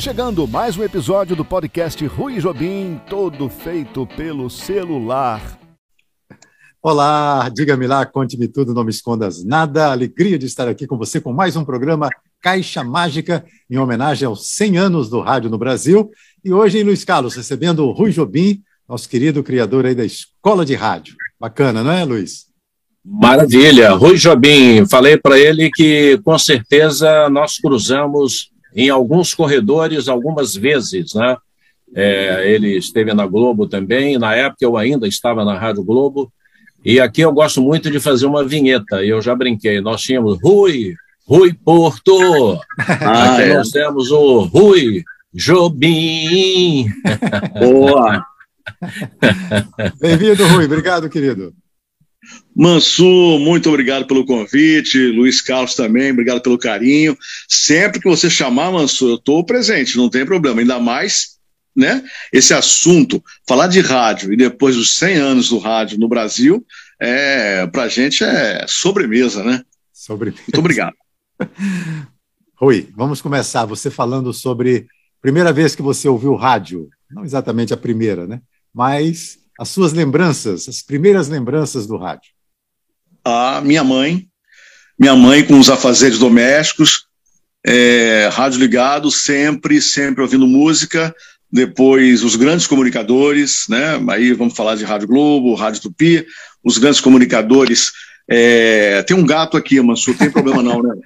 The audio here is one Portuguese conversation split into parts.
Chegando mais um episódio do podcast Rui Jobim, todo feito pelo celular. Olá, diga-me lá, conte-me tudo, não me escondas nada. Alegria de estar aqui com você com mais um programa Caixa Mágica, em homenagem aos 100 anos do rádio no Brasil. E hoje em Luiz Carlos, recebendo o Rui Jobim, nosso querido criador aí da Escola de Rádio. Bacana, não é, Luiz? Maravilha. Rui Jobim, falei para ele que com certeza nós cruzamos em alguns corredores algumas vezes, né? É, ele esteve na Globo também, na época eu ainda estava na Rádio Globo, e aqui eu gosto muito de fazer uma vinheta, eu já brinquei, nós tínhamos Rui, Rui Porto, ah, aqui é. nós temos o Rui Jobim. Boa! Bem-vindo, Rui, obrigado, querido. Mansu, muito obrigado pelo convite. Luiz Carlos também, obrigado pelo carinho. Sempre que você chamar, Mansu, eu estou presente, não tem problema. Ainda mais, né? Esse assunto, falar de rádio e depois dos 100 anos do rádio no Brasil, é, para a gente é sobremesa, né? Sobremesa. Muito obrigado. Rui, vamos começar. Você falando sobre primeira vez que você ouviu rádio, não exatamente a primeira, né? Mas as suas lembranças, as primeiras lembranças do rádio. A minha mãe, minha mãe com os afazeres domésticos, é, rádio ligado, sempre, sempre ouvindo música. Depois os grandes comunicadores, né? Aí vamos falar de Rádio Globo, Rádio Tupi, os grandes comunicadores. É, tem um gato aqui, Mansur, tem problema não, né?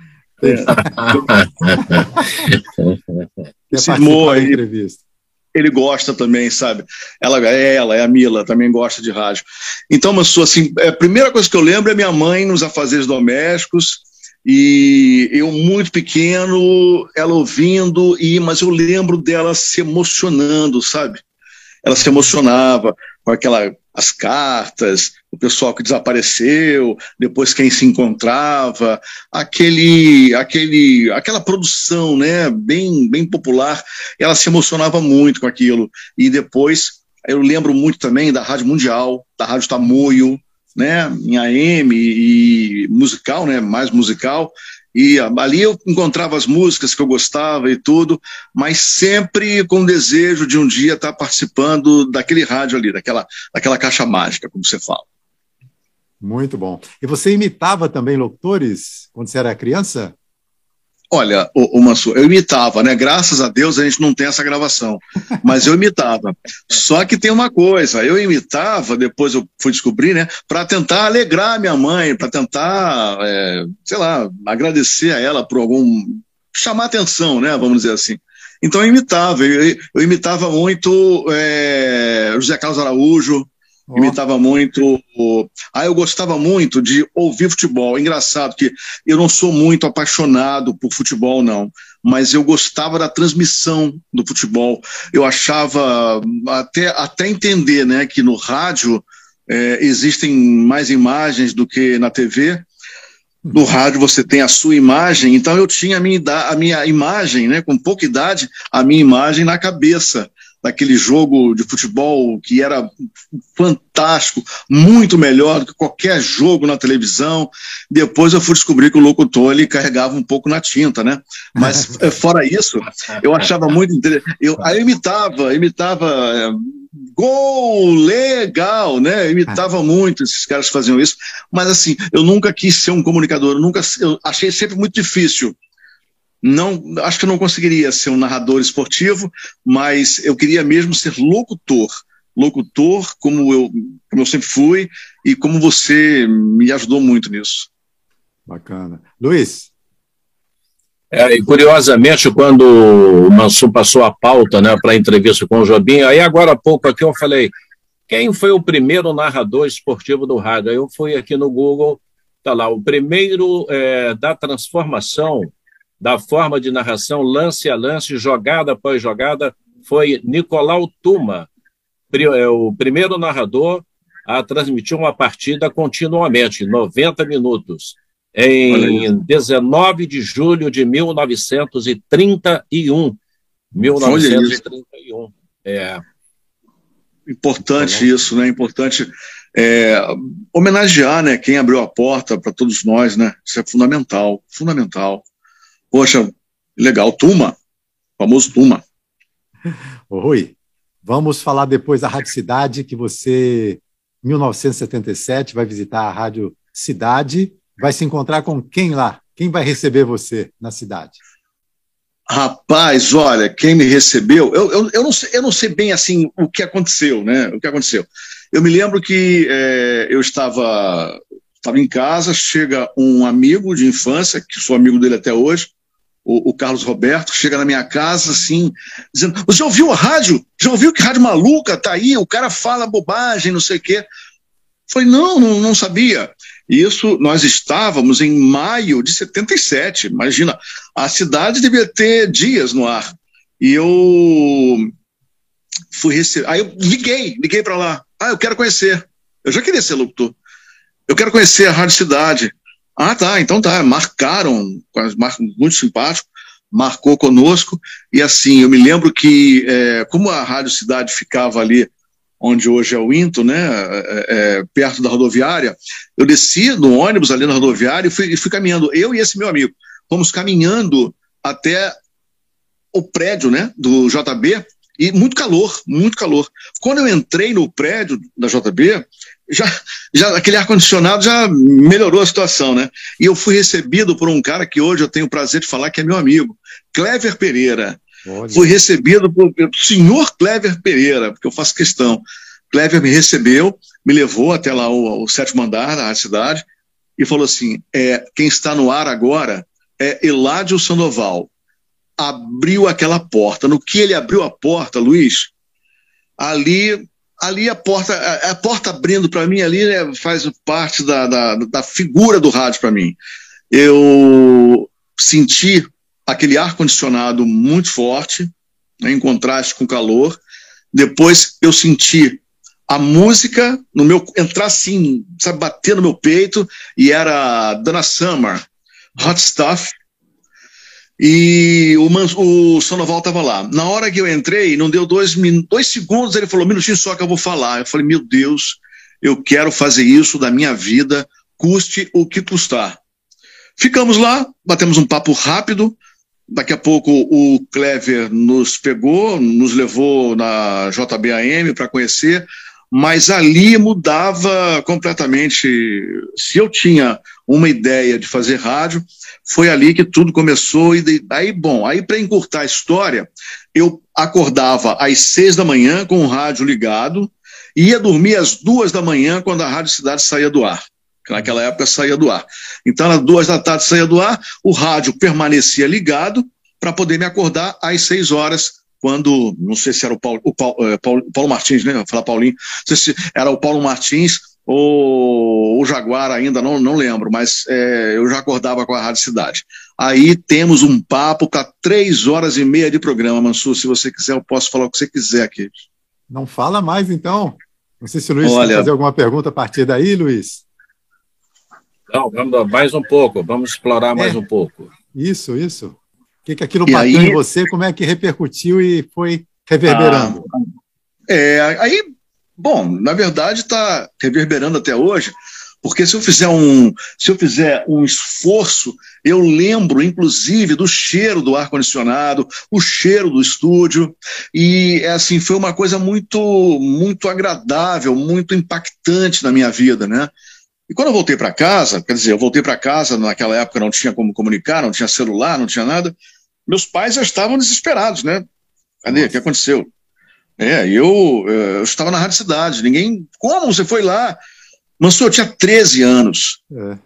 É. Cismou aí. Entrevista ele gosta também, sabe? Ela é ela, é a Mila, também gosta de rádio. Então, mas assim, é, a primeira coisa que eu lembro é minha mãe nos afazeres domésticos e eu muito pequeno, ela ouvindo e mas eu lembro dela se emocionando, sabe? Ela se emocionava com aquela as cartas, o pessoal que desapareceu, depois quem se encontrava, aquele, aquele, aquela produção, né, bem, bem popular, ela se emocionava muito com aquilo. E depois, eu lembro muito também da Rádio Mundial, da Rádio Tamoio, né, em AM e musical, né, mais musical, e ali eu encontrava as músicas que eu gostava e tudo, mas sempre com o desejo de um dia estar participando daquele rádio ali, daquela, daquela caixa mágica, como você fala. Muito bom. E você imitava também locutores quando você era criança? Olha, o, o Mansur, eu imitava, né? Graças a Deus a gente não tem essa gravação, mas eu imitava. Só que tem uma coisa, eu imitava, depois eu fui descobrir, né? Para tentar alegrar minha mãe, para tentar, é, sei lá, agradecer a ela por algum. chamar atenção, né? Vamos dizer assim. Então eu imitava, eu, eu imitava muito é, José Carlos Araújo, Oh. Imitava muito. Ah, eu gostava muito de ouvir futebol. Engraçado que eu não sou muito apaixonado por futebol, não. Mas eu gostava da transmissão do futebol. Eu achava, até, até entender, né, que no rádio é, existem mais imagens do que na TV. No rádio você tem a sua imagem, então eu tinha a minha, a minha imagem, né, com pouca idade, a minha imagem na cabeça daquele jogo de futebol que era fantástico, muito melhor do que qualquer jogo na televisão. Depois eu fui descobrir que o locutor ele carregava um pouco na tinta, né? Mas eh, fora isso, eu achava muito interessante. Eu, aí eu imitava, imitava. É, gol legal, né? Eu imitava muito esses caras que faziam isso, mas assim, eu nunca quis ser um comunicador, eu nunca, eu achei sempre muito difícil não, acho que eu não conseguiria ser um narrador esportivo, mas eu queria mesmo ser locutor. Locutor, como eu, como eu sempre fui, e como você me ajudou muito nisso. Bacana. Luiz? É, e curiosamente, quando o Mansur passou a pauta né, para a entrevista com o Jobim, aí agora há pouco aqui eu falei, quem foi o primeiro narrador esportivo do rádio? Aí eu fui aqui no Google, tá lá, o primeiro é, da transformação da forma de narração lance a lance, jogada após jogada, foi Nicolau Tuma, é, o primeiro narrador a transmitir uma partida continuamente, 90 minutos, em 19 de julho de 1931. 1931. É. Importante isso, né? Importante é, homenagear, né? Quem abriu a porta para todos nós, né? Isso é fundamental, fundamental. Poxa, legal, Tuma. famoso Tuma. Ô, Rui, vamos falar depois da Rádio Cidade, que você, em 1977, vai visitar a Rádio Cidade, vai se encontrar com quem lá? Quem vai receber você na cidade? Rapaz, olha, quem me recebeu, eu, eu, eu, não, sei, eu não sei bem assim o que aconteceu, né? O que aconteceu. Eu me lembro que é, eu estava, estava em casa, chega um amigo de infância, que sou amigo dele até hoje, o, o, Carlos Roberto, chega na minha casa assim, dizendo: Você ouviu a rádio? Já ouviu que rádio maluca tá aí? O cara fala bobagem, não sei o quê. Falei, não, não, não sabia. Isso, nós estávamos em maio de 77. Imagina, a cidade devia ter dias no ar. E eu fui receber. Aí eu liguei, liguei para lá. Ah, eu quero conhecer. Eu já queria ser locutor. Eu quero conhecer a Rádio Cidade. Ah, tá, então tá. Marcaram, muito simpático, marcou conosco. E assim, eu me lembro que, é, como a Rádio Cidade ficava ali onde hoje é o Into, né, é, é, perto da rodoviária, eu desci no ônibus ali na rodoviária e fui, e fui caminhando, eu e esse meu amigo, fomos caminhando até o prédio né, do JB, e muito calor, muito calor. Quando eu entrei no prédio da JB, já, já aquele ar-condicionado já melhorou a situação, né? E eu fui recebido por um cara que hoje eu tenho o prazer de falar que é meu amigo, Clever Pereira. Olha. Fui recebido por, pelo senhor Clever Pereira, porque eu faço questão. Clever me recebeu, me levou até lá o, o sétimo andar da cidade e falou assim: é, quem está no ar agora é Eládio Sandoval. Abriu aquela porta. No que ele abriu a porta, Luiz, ali ali a porta, a, a porta abrindo para mim ali né, faz parte da, da, da figura do rádio para mim. Eu senti aquele ar-condicionado muito forte, né, em contraste com o calor. Depois eu senti a música no meu entrar assim, sabe, bater no meu peito, e era Dana Summer, Hot Stuff. E o, o Sonoval estava lá. Na hora que eu entrei, não deu dois, dois segundos, ele falou: minutinho só que eu vou falar. Eu falei: meu Deus, eu quero fazer isso da minha vida, custe o que custar. Ficamos lá, batemos um papo rápido, Daqui a pouco o Clever nos pegou, nos levou na JBAM para conhecer, mas ali mudava completamente. Se eu tinha uma ideia de fazer rádio, foi ali que tudo começou. E aí, bom, aí para encurtar a história, eu acordava às seis da manhã com o rádio ligado, e ia dormir às duas da manhã quando a Rádio Cidade saía do ar que naquela época saía do ar. Então, às duas da tarde saía do ar, o rádio permanecia ligado para poder me acordar às seis horas, quando, não sei se era o Paulo, o Paulo, é, Paulo, Paulo Martins, né? Falar Paulinho, se era o Paulo Martins ou o Jaguar ainda, não, não lembro, mas é, eu já acordava com a Rádio Cidade. Aí temos um papo para três horas e meia de programa, Mansur. Se você quiser, eu posso falar o que você quiser aqui. Não fala mais, então. Não sei se o Luiz Olha, quer fazer alguma pergunta a partir daí, Luiz. Não, vamos mais um pouco, vamos explorar mais é, um pouco. Isso, isso. O que, que aquilo e bateu aí, em você, como é que repercutiu e foi reverberando? Ah, é, aí, bom, na verdade está reverberando até hoje, porque se eu fizer um, se eu fizer um esforço, eu lembro, inclusive, do cheiro do ar condicionado, o cheiro do estúdio, e é assim foi uma coisa muito, muito agradável, muito impactante na minha vida, né? E quando eu voltei para casa, quer dizer, eu voltei para casa, naquela época não tinha como comunicar, não tinha celular, não tinha nada, meus pais já estavam desesperados, né? Cadê? O que aconteceu? É, eu, eh, eu estava na Rádio Cidade, ninguém. Como você foi lá? Mansur, eu tinha 13 anos. É.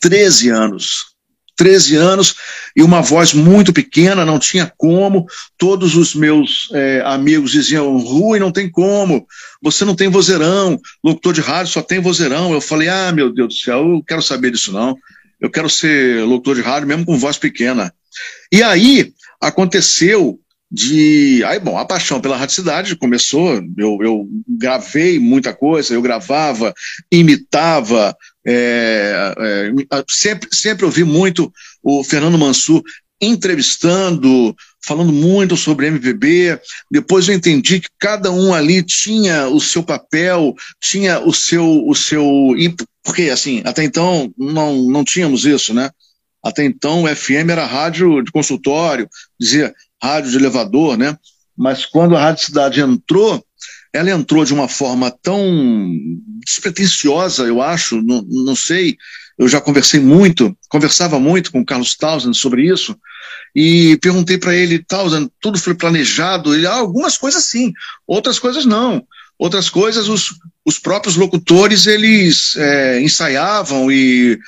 13 anos. 13 anos e uma voz muito pequena, não tinha como. Todos os meus é, amigos diziam: Rui, não tem como, você não tem vozeirão, locutor de rádio só tem vozeirão. Eu falei: ah, meu Deus do céu, eu quero saber disso não. Eu quero ser locutor de rádio mesmo com voz pequena. E aí aconteceu de. Aí, bom, a paixão pela Rádio Cidade começou. Eu, eu gravei muita coisa, eu gravava, imitava, é, é, sempre, sempre ouvi muito o Fernando Mansur entrevistando, falando muito sobre MPB. Depois eu entendi que cada um ali tinha o seu papel, tinha o seu, o seu, porque assim, até então não, não tínhamos isso, né? Até então o FM era rádio de consultório, dizia rádio de elevador, né? Mas quando a Rádio Cidade entrou, ela entrou de uma forma tão despretensiosa, eu acho, não, não sei, eu já conversei muito, conversava muito com o Carlos Townsend sobre isso, e perguntei para ele, Townsend, tudo foi planejado? Ele, ah, algumas coisas sim, outras coisas não. Outras coisas, os, os próprios locutores, eles é, ensaiavam e,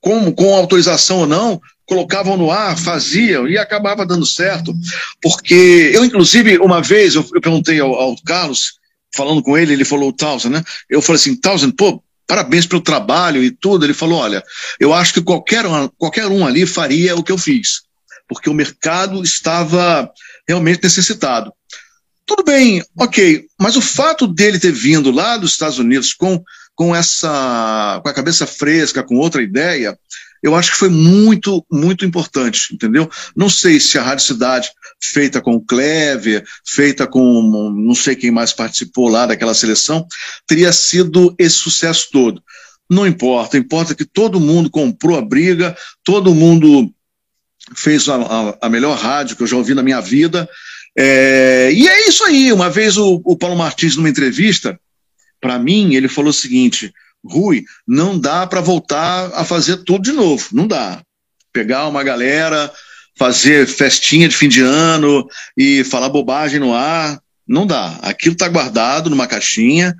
com, com autorização ou não, colocavam no ar, faziam e acabava dando certo. Porque eu, inclusive, uma vez, eu, eu perguntei ao, ao, Carlos, falando com ele, ele falou, Townsend, né? Eu falei assim, Townsend, pô, parabéns pelo trabalho e tudo. Ele falou, olha, eu acho que qualquer um, qualquer um ali faria o que eu fiz, porque o mercado estava realmente necessitado. Tudo bem, ok, mas o fato dele ter vindo lá dos Estados Unidos com, com essa com a cabeça fresca, com outra ideia, eu acho que foi muito, muito importante, entendeu? Não sei se a Rádio Cidade, feita com o Clever, feita com não sei quem mais participou lá daquela seleção, teria sido esse sucesso todo. Não importa, importa que todo mundo comprou a briga, todo mundo fez a, a, a melhor rádio que eu já ouvi na minha vida. É, e é isso aí. Uma vez o, o Paulo Martins, numa entrevista, para mim, ele falou o seguinte: Rui, não dá para voltar a fazer tudo de novo, não dá. Pegar uma galera, fazer festinha de fim de ano e falar bobagem no ar, não dá. Aquilo está guardado numa caixinha,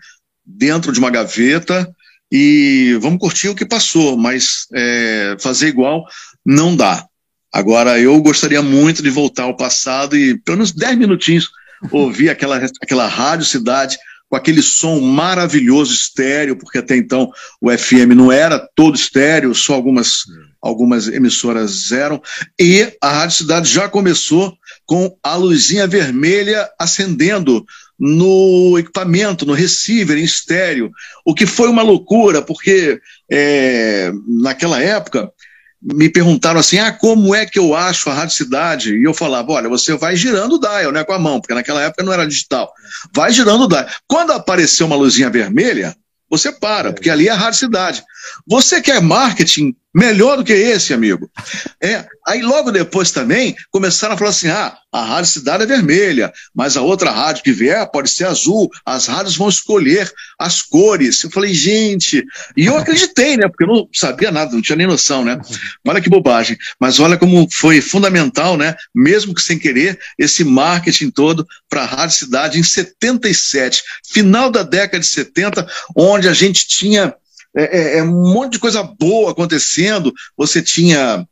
dentro de uma gaveta, e vamos curtir o que passou, mas é, fazer igual não dá. Agora, eu gostaria muito de voltar ao passado e, pelo menos 10 minutinhos, ouvir aquela, aquela rádio cidade com aquele som maravilhoso estéreo, porque até então o FM não era todo estéreo, só algumas, algumas emissoras eram, e a Rádio Cidade já começou com a luzinha vermelha acendendo no equipamento, no receiver em estéreo, o que foi uma loucura, porque é, naquela época me perguntaram assim: ah, como é que eu acho a Rádio Cidade? E eu falava: olha, você vai girando o dial, né, com a mão, porque naquela época não era digital. Vai girando o dial. Quando apareceu uma luzinha vermelha, você para, porque ali é a Rádio Cidade. Você quer marketing melhor do que esse, amigo? É, aí logo depois também começaram a falar assim: ah, a Rádio Cidade é vermelha, mas a outra rádio que vier pode ser azul. As rádios vão escolher as cores. Eu falei, gente, e eu acreditei, né? Porque eu não sabia nada, não tinha nem noção, né? Olha que bobagem. Mas olha como foi fundamental, né? Mesmo que sem querer, esse marketing todo para a Rádio Cidade em 77, final da década de 70, onde a gente tinha é, é, é, um monte de coisa boa acontecendo. Você tinha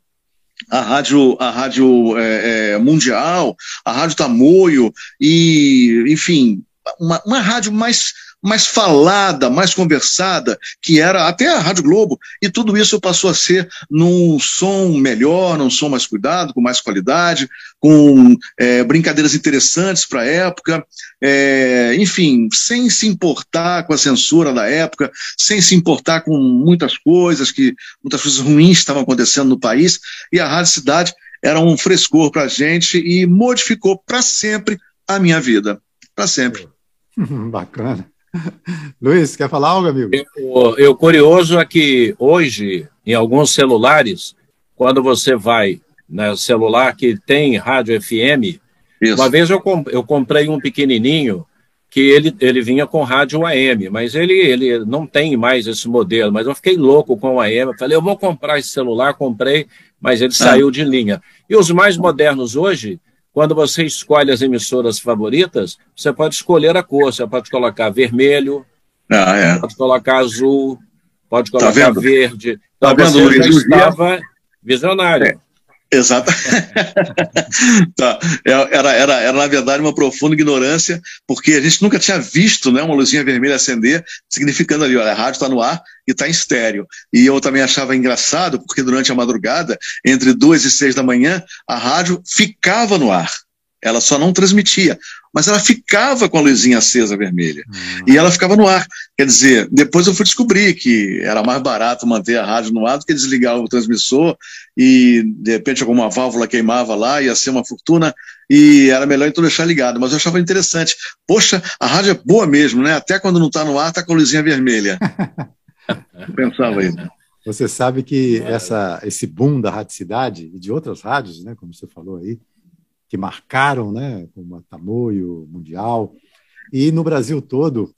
a rádio, a rádio é, é, mundial, a rádio Tamoio, e, enfim, uma, uma rádio mais mais falada, mais conversada, que era até a Rádio Globo, e tudo isso passou a ser num som melhor, num som mais cuidado, com mais qualidade, com é, brincadeiras interessantes para a época, é, enfim, sem se importar com a censura da época, sem se importar com muitas coisas, que muitas coisas ruins estavam acontecendo no país, e a Rádio Cidade era um frescor para a gente e modificou para sempre a minha vida. Para sempre. Bacana. Luiz, quer falar algo, amigo? Eu, eu curioso é que hoje, em alguns celulares, quando você vai no celular que tem rádio FM, Isso. uma vez eu, eu comprei um pequenininho que ele, ele vinha com rádio AM, mas ele, ele não tem mais esse modelo, mas eu fiquei louco com o AM, falei, eu vou comprar esse celular, comprei, mas ele ah. saiu de linha. E os mais modernos hoje, quando você escolhe as emissoras favoritas, você pode escolher a cor, você pode colocar vermelho, ah, é. pode colocar azul, pode tá colocar tá verde. Então tá vendo, Luiz? estava visionário. É. Exato. tá. É, era, era, era, na verdade, uma profunda ignorância, porque a gente nunca tinha visto né, uma luzinha vermelha acender, significando ali, olha, a rádio está no ar e está em estéreo. E eu também achava engraçado, porque durante a madrugada, entre duas e seis da manhã, a rádio ficava no ar. Ela só não transmitia mas ela ficava com a luzinha acesa vermelha. Uhum. E ela ficava no ar. Quer dizer, depois eu fui descobrir que era mais barato manter a rádio no ar do que desligar o transmissor e, de repente, alguma válvula queimava lá, ia ser uma fortuna, e era melhor então deixar ligado. Mas eu achava interessante. Poxa, a rádio é boa mesmo, né? Até quando não está no ar, está com a luzinha vermelha. eu pensava isso. Você sabe que essa, esse boom da radicidade e de outras rádios, né, como você falou aí, que marcaram, né, como a Tamoio, Mundial. E no Brasil todo,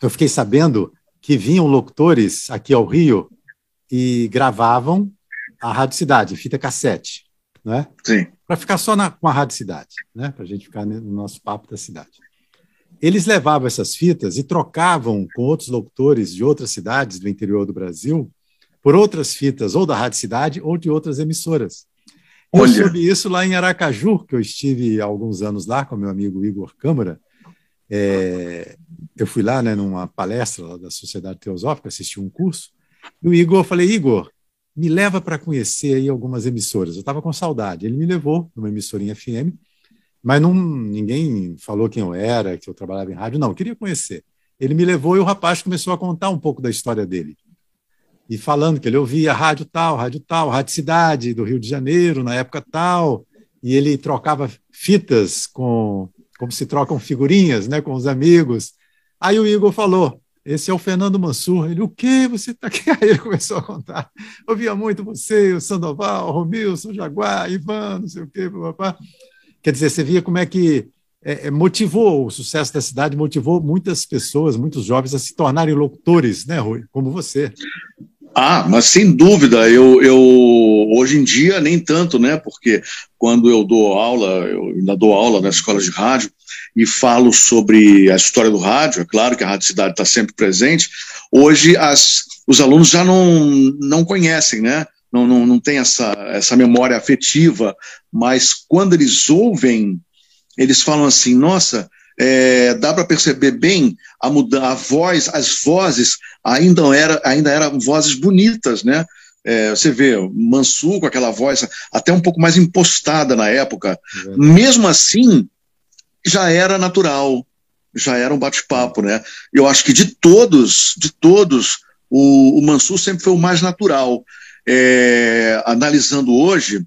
eu fiquei sabendo que vinham locutores aqui ao Rio e gravavam a Rádio Cidade, fita cassete, né? Sim. Para ficar só na, com a Rádio Cidade, né? Para a gente ficar no nosso papo da cidade. Eles levavam essas fitas e trocavam com outros locutores de outras cidades do interior do Brasil por outras fitas, ou da Rádio Cidade, ou de outras emissoras. Olha. Eu soube isso lá em Aracaju, que eu estive há alguns anos lá com meu amigo Igor Câmara. É, eu fui lá né, numa palestra da Sociedade Teosófica, assisti um curso, e o Igor, eu falei, Igor, me leva para conhecer aí algumas emissoras. Eu estava com saudade. Ele me levou numa emissorinha FM, mas não, ninguém falou quem eu era, que eu trabalhava em rádio, não, eu queria conhecer. Ele me levou e o rapaz começou a contar um pouco da história dele e falando que ele ouvia rádio tal, rádio tal, rádio cidade do Rio de Janeiro na época tal, e ele trocava fitas com como se trocam figurinhas, né, com os amigos. Aí o Igor falou: esse é o Fernando Mansur. Ele, o quê? Você está aqui? Aí ele começou a contar. Ouvia muito você, o Sandoval, o Romilson, o Jaguar, Ivan, não sei o quê, papá. Quer dizer, você via como é que é, é, motivou o sucesso da cidade, motivou muitas pessoas, muitos jovens a se tornarem locutores, né, Rui? Como você. Ah, mas sem dúvida, eu, eu hoje em dia nem tanto, né? Porque quando eu dou aula, eu ainda dou aula na escola de rádio e falo sobre a história do rádio, é claro que a Rádio Cidade está sempre presente. Hoje as, os alunos já não, não conhecem, né? Não, não, não tem essa, essa memória afetiva, mas quando eles ouvem, eles falam assim: nossa, é, dá para perceber bem a mudança, a voz, as vozes ainda, era, ainda eram vozes bonitas, né? É, você vê Mansur com aquela voz até um pouco mais impostada na época, mesmo assim já era natural, já era um bate-papo, né? Eu acho que de todos, de todos, o, o Mansur sempre foi o mais natural. É, analisando hoje,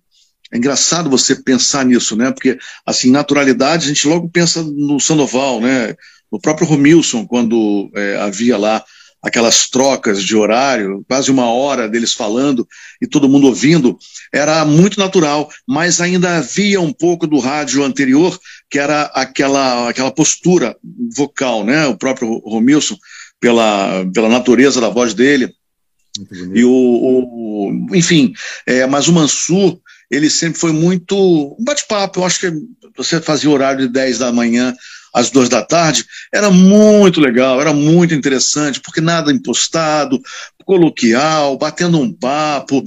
é engraçado você pensar nisso, né? Porque, assim, naturalidade, a gente logo pensa no Sandoval, né? No próprio Romilson, quando é, havia lá aquelas trocas de horário, quase uma hora deles falando e todo mundo ouvindo, era muito natural, mas ainda havia um pouco do rádio anterior, que era aquela, aquela postura vocal, né? O próprio Romilson, pela, pela natureza da voz dele. E o, o enfim, é, mas o Mansur, ele sempre foi muito um bate-papo. Eu acho que você fazia horário de 10 da manhã às duas da tarde, era muito legal, era muito interessante, porque nada impostado, coloquial, batendo um papo,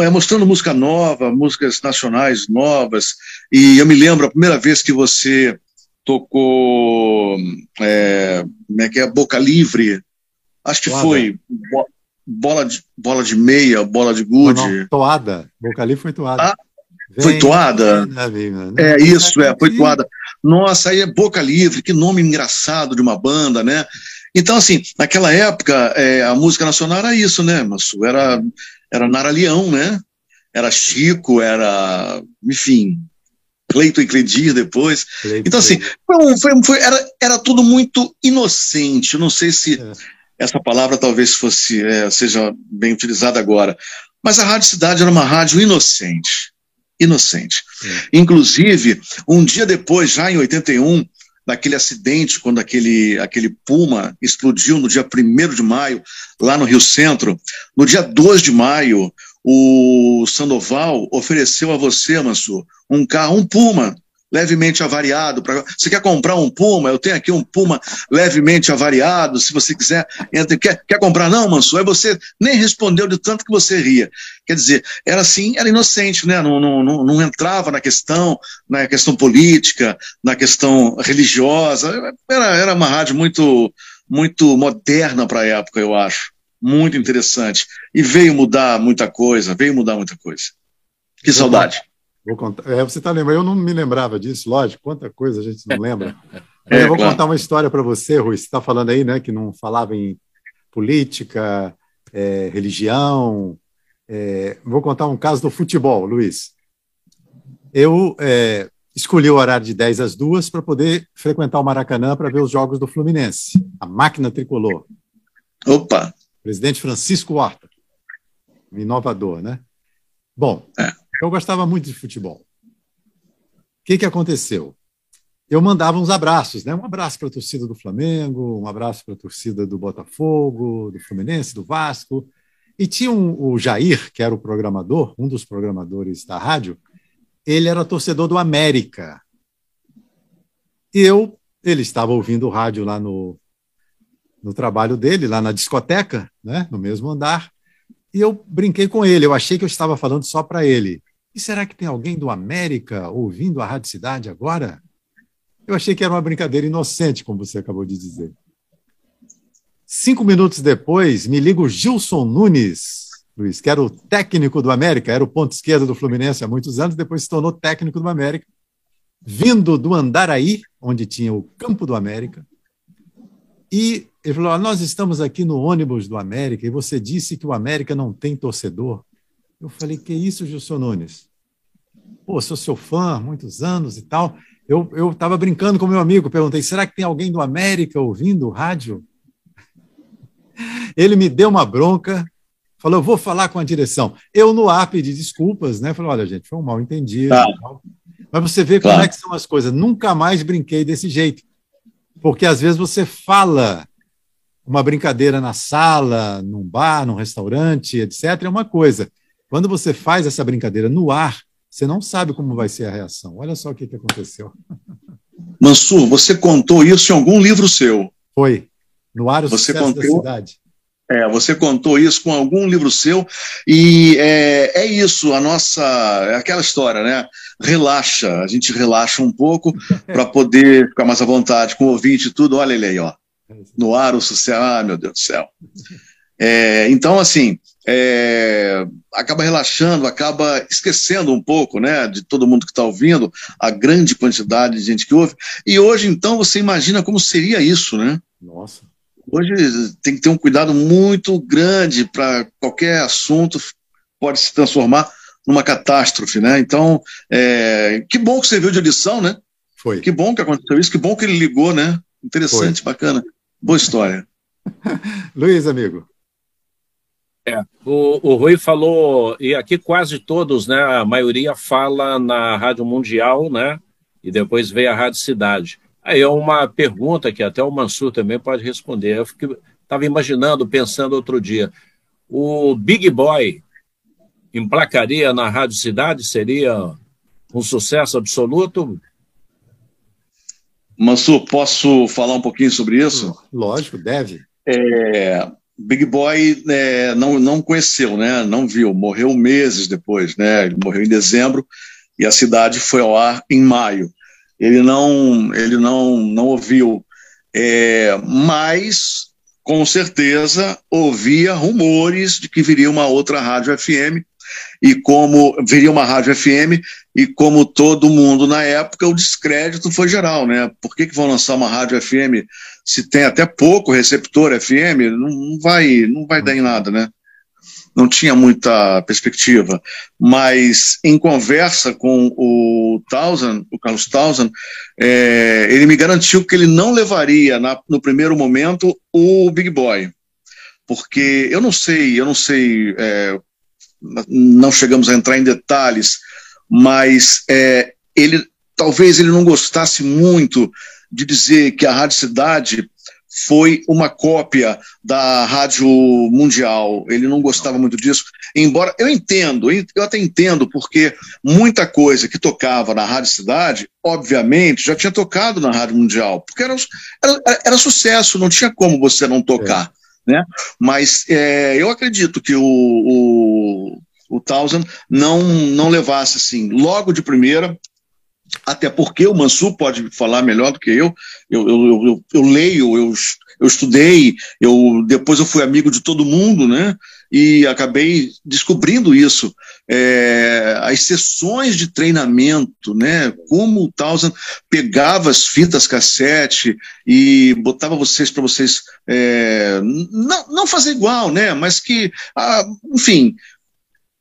é, mostrando música nova, músicas nacionais novas. E eu me lembro a primeira vez que você tocou, é, como é que é, Boca Livre, acho que foi bola de, bola de meia, bola de gude. Não, não, toada. Boca Livre foi toada. Ah, foi toada? É isso, é, foi toada. Nossa, aí é Boca Livre, que nome engraçado de uma banda, né? Então, assim, naquela época, é, a música nacional era isso, né, Massu? Era, era Nara Leão, né? Era Chico, era, enfim, Cleiton e Cledir depois. Cleiton. Então, assim, foi, foi, foi, era, era tudo muito inocente. Não sei se é. Essa palavra talvez fosse é, seja bem utilizada agora. Mas a Rádio Cidade era uma rádio inocente inocente. Inclusive, um dia depois, já em 81, daquele acidente, quando aquele, aquele Puma explodiu no dia 1 de maio, lá no Rio Centro, no dia 2 de maio, o Sandoval ofereceu a você, Mansur, um carro, um Puma, levemente avariado. Pra... Você quer comprar um Puma? Eu tenho aqui um Puma levemente avariado. Se você quiser, entra. Quer, quer comprar? Não, Mansur. Aí você nem respondeu de tanto que você ria. Quer dizer, era assim, era inocente, né? Não, não, não, não entrava na questão, na questão política, na questão religiosa. Era, era uma rádio muito, muito moderna para a época, eu acho. Muito interessante. E veio mudar muita coisa, veio mudar muita coisa. Que saudade. Vou contar. É, você está lembrando? Eu não me lembrava disso, lógico. Quanta coisa a gente não lembra. É, eu vou claro. contar uma história para você, Rui. Você está falando aí, né, que não falava em política, é, religião. É, vou contar um caso do futebol, Luiz. Eu é, escolhi o horário de 10 às 2 para poder frequentar o Maracanã para ver os jogos do Fluminense, a máquina tricolor. Opa! Presidente Francisco Horta. Inovador, né? Bom, é. Eu gostava muito de futebol. que, que aconteceu? Eu mandava uns abraços, né? Um abraço para a torcida do Flamengo, um abraço para a torcida do Botafogo, do Fluminense, do Vasco. E tinha um, o Jair, que era o programador, um dos programadores da rádio, ele era torcedor do América. E eu, ele estava ouvindo o rádio lá no, no trabalho dele, lá na discoteca, né, no mesmo andar, e eu brinquei com ele, eu achei que eu estava falando só para ele. E será que tem alguém do América ouvindo a Rádio Cidade agora? Eu achei que era uma brincadeira inocente, como você acabou de dizer. Cinco minutos depois, me liga o Gilson Nunes, Luiz, que era o técnico do América, era o ponto esquerdo do Fluminense há muitos anos, depois se tornou técnico do América, vindo do Andaraí, onde tinha o campo do América, e ele falou: ah, Nós estamos aqui no ônibus do América e você disse que o América não tem torcedor. Eu falei: Que isso, Gilson Nunes? Pô, sou seu fã há muitos anos e tal. Eu estava brincando com meu amigo, perguntei: será que tem alguém do América ouvindo o rádio? Ele me deu uma bronca, falou: vou falar com a direção. Eu, no ar, pedi desculpas, né? Falei: olha, gente, foi um mal entendido. Tá. Mas você vê como é que são as coisas. Nunca mais brinquei desse jeito. Porque às vezes você fala uma brincadeira na sala, num bar, num restaurante, etc., é uma coisa. Quando você faz essa brincadeira no ar, você não sabe como vai ser a reação. Olha só o que, que aconteceu. Mansur, você contou isso em algum livro seu? Foi. No ar, o você contou, da cidade. É, você contou isso com algum livro seu e é, é isso, a nossa, é aquela história, né? Relaxa, a gente relaxa um pouco para poder ficar mais à vontade com o ouvinte e tudo. Olha ele aí, ó no ar o sucesso. Ah, meu Deus do céu. É, então, assim, é, acaba relaxando, acaba esquecendo um pouco, né, de todo mundo que está ouvindo, a grande quantidade de gente que ouve. E hoje, então, você imagina como seria isso, né? Nossa. Hoje tem que ter um cuidado muito grande para qualquer assunto pode se transformar numa catástrofe, né? Então, é, que bom que você viu de lição, né? Foi. Que bom que aconteceu isso, que bom que ele ligou, né? Interessante, Foi. bacana. Boa história. Luiz, amigo. É, o, o Rui falou, e aqui quase todos, né? A maioria fala na Rádio Mundial, né? E depois veio a Rádio Cidade. Aí é uma pergunta que até o Mansur também pode responder. Eu estava imaginando, pensando outro dia. O Big Boy emplacaria na Rádio Cidade? Seria um sucesso absoluto? Mansur, posso falar um pouquinho sobre isso? Lógico, deve. É, Big Boy é, não, não conheceu, né? não viu, morreu meses depois, né? ele morreu em dezembro e a cidade foi ao ar em maio. Ele não, ele não, não ouviu, é, mas com certeza ouvia rumores de que viria uma outra rádio FM e como viria uma rádio FM e como todo mundo na época, o descrédito foi geral, né? Por que, que vão lançar uma rádio FM se tem até pouco receptor FM? Não, não vai, não vai dar em nada, né? Não tinha muita perspectiva, mas em conversa com o Townsend, o Carlos Townsend, é, ele me garantiu que ele não levaria na, no primeiro momento o Big Boy, porque eu não sei, eu não sei é, não chegamos a entrar em detalhes, mas é, ele talvez ele não gostasse muito de dizer que a Rádio Cidade foi uma cópia da Rádio Mundial. Ele não gostava muito disso, embora eu entendo, eu até entendo, porque muita coisa que tocava na Rádio Cidade, obviamente, já tinha tocado na Rádio Mundial, porque era, era, era sucesso, não tinha como você não tocar. É. Né? Mas é, eu acredito que o, o, o Townsend não, não levasse assim, logo de primeira, até porque o Mansur pode falar melhor do que eu. Eu, eu, eu, eu leio, eu, eu estudei, eu depois eu fui amigo de todo mundo, né? E acabei descobrindo isso. É, as sessões de treinamento, né? Como o Townsend pegava as fitas cassete e botava vocês para vocês é, não, não fazer igual, né? Mas que, ah, enfim,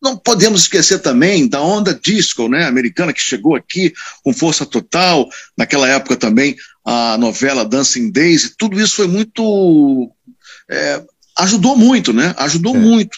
não podemos esquecer também da onda disco, né, americana, que chegou aqui com força total. Naquela época também a novela Dancing Days, tudo isso foi muito. É, ajudou muito, né? Ajudou é. muito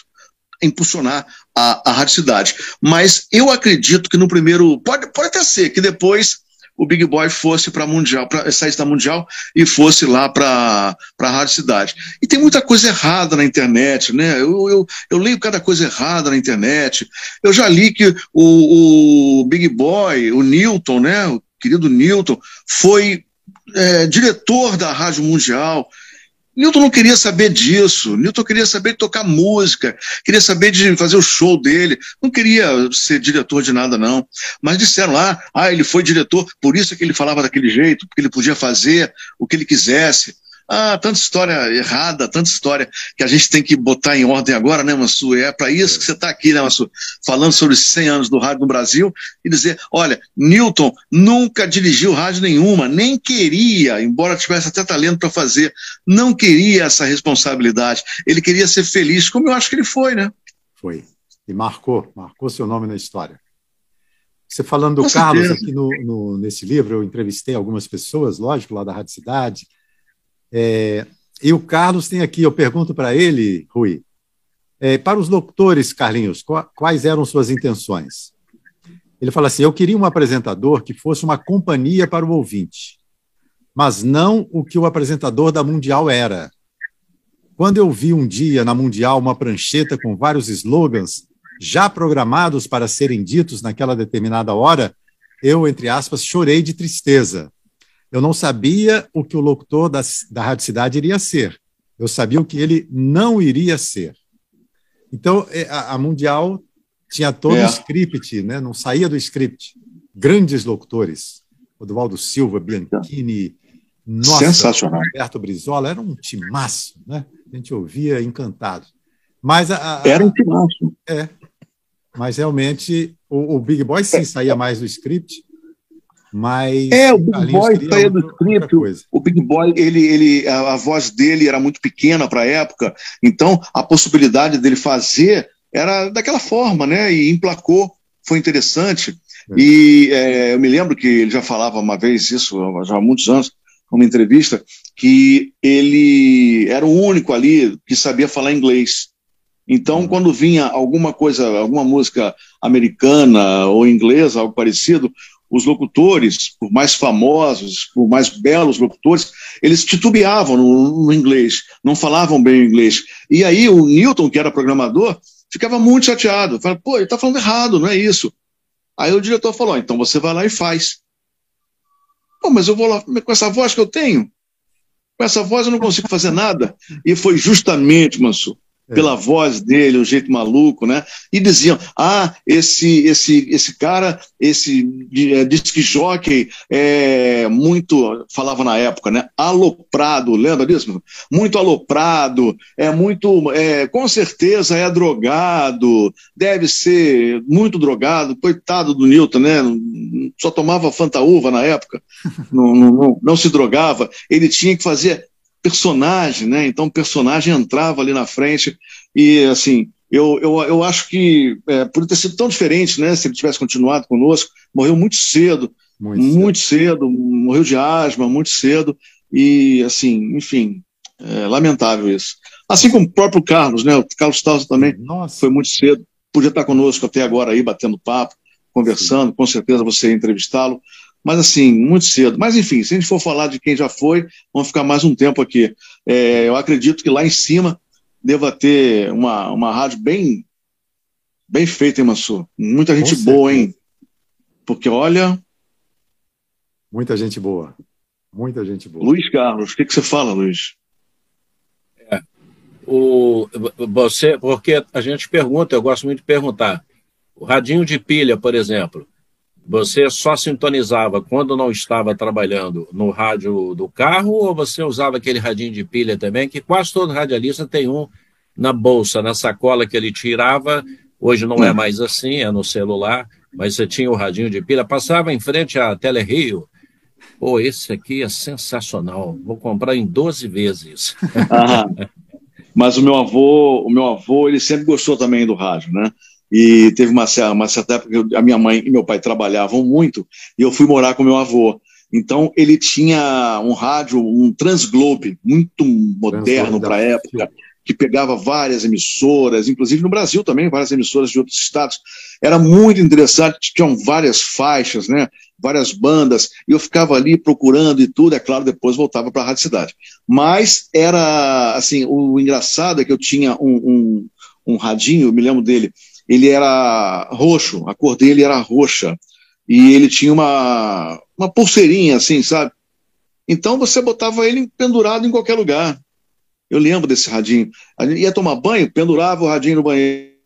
a impulsionar a, a Rádio Cidade. Mas eu acredito que no primeiro. Pode, pode até ser que depois o Big Boy fosse para Mundial, para saísse da Mundial e fosse lá para a Rádio Cidade. E tem muita coisa errada na internet, né? Eu, eu, eu, leio cada coisa errada na internet. Eu já li que o, o Big Boy, o Newton, né? O querido Newton, foi é, diretor da Rádio Mundial. Newton não queria saber disso. Newton queria saber de tocar música, queria saber de fazer o show dele. Não queria ser diretor de nada, não. Mas disseram lá, ah, ele foi diretor, por isso é que ele falava daquele jeito, porque ele podia fazer o que ele quisesse. Ah, tanta história errada, tanta história que a gente tem que botar em ordem agora, né, Massu? É para isso que você está aqui, né, Massu? Falando sobre os 100 anos do rádio no Brasil e dizer: olha, Newton nunca dirigiu rádio nenhuma, nem queria, embora tivesse até talento para fazer, não queria essa responsabilidade. Ele queria ser feliz, como eu acho que ele foi, né? Foi. E marcou, marcou seu nome na história. Você falando do Carlos aqui no, no, nesse livro, eu entrevistei algumas pessoas, lógico, lá da Rádio Cidade é, e o Carlos tem aqui, eu pergunto para ele, Rui, é, para os locutores, Carlinhos, quais eram suas intenções? Ele fala assim: eu queria um apresentador que fosse uma companhia para o ouvinte, mas não o que o apresentador da Mundial era. Quando eu vi um dia na Mundial uma prancheta com vários slogans já programados para serem ditos naquela determinada hora, eu, entre aspas, chorei de tristeza. Eu não sabia o que o locutor da, da Rádio Cidade iria ser. Eu sabia o que ele não iria ser. Então, é, a, a Mundial tinha todo é. o script, né? não saía do script. Grandes locutores. Oduvaldo Silva, Bianchini, nossa, Sensacional. Roberto Brizola, era um timaço, né? A gente ouvia encantado. Mas a, a, era um timaço. É. Mas realmente o, o Big Boy sim saía mais do script, mas é, o Big Boy saía do script. O Big Boy, ele, ele, a, a voz dele era muito pequena para a época, então a possibilidade dele fazer era daquela forma, né? E emplacou, foi interessante. É. E é, eu me lembro que ele já falava uma vez isso, já há muitos anos, numa entrevista, que ele era o único ali que sabia falar inglês. Então, uhum. quando vinha alguma coisa, alguma música americana ou inglesa, algo parecido, os locutores, por mais famosos, por mais belos locutores, eles titubeavam no, no, inglês, não falavam bem o inglês. E aí o Newton, que era programador, ficava muito chateado. Falava, pô, ele está falando errado, não é isso. Aí o diretor falou, então você vai lá e faz. Pô, mas eu vou lá com essa voz que eu tenho, com essa voz eu não consigo fazer nada. E foi justamente, Manso, é. Pela voz dele, o jeito maluco, né? E diziam: ah, esse esse esse cara, esse é, disc jockey é muito, falava na época, né? Aloprado, lembra disso? Muito aloprado, é muito, é, com certeza é drogado, deve ser muito drogado, coitado do Newton, né? Só tomava fantaúva na época, não, não, não, não se drogava, ele tinha que fazer personagem, né? Então o personagem entrava ali na frente e assim eu, eu, eu acho que é, por ter sido tão diferente, né? Se ele tivesse continuado conosco, morreu muito cedo, muito, muito cedo. cedo. morreu de asma muito cedo e assim, enfim, é, lamentável isso. Assim como o próprio Carlos, né? O Carlos Tausa também Nossa. foi muito cedo, podia estar conosco até agora aí batendo papo, conversando, Sim. com certeza você ia entrevistá-lo mas assim, muito cedo. Mas enfim, se a gente for falar de quem já foi, vamos ficar mais um tempo aqui. É, eu acredito que lá em cima deva ter uma, uma rádio bem bem feita, hein, Mansur? Muita gente boa, hein? Porque olha. Muita gente boa. Muita gente boa. Luiz Carlos, o que, que você fala, Luiz? É, o, você, porque a gente pergunta, eu gosto muito de perguntar. O radinho de pilha, por exemplo, você só sintonizava quando não estava trabalhando no rádio do carro ou você usava aquele radinho de pilha também, que quase todo radialista tem um na bolsa, na sacola que ele tirava. Hoje não é mais assim, é no celular, mas você tinha o radinho de pilha, passava em frente à Telerio. Pô, esse aqui é sensacional. Vou comprar em 12 vezes. Mas o meu avô, o meu avô, ele sempre gostou também do rádio, né? E teve uma, uma certa época que a minha mãe e meu pai trabalhavam muito e eu fui morar com meu avô. Então ele tinha um rádio, um Transglobe, muito moderno para a época, que pegava várias emissoras, inclusive no Brasil também, várias emissoras de outros estados. Era muito interessante, tinham várias faixas, né? várias bandas, e eu ficava ali procurando e tudo, é claro, depois voltava para a Rádio Cidade. Mas era, assim, o engraçado é que eu tinha um, um, um radinho, eu me lembro dele, ele era roxo, a cor dele era roxa, e ele tinha uma, uma pulseirinha, assim, sabe? Então você botava ele pendurado em qualquer lugar. Eu lembro desse radinho. Ia tomar banho, pendurava o radinho no banheiro.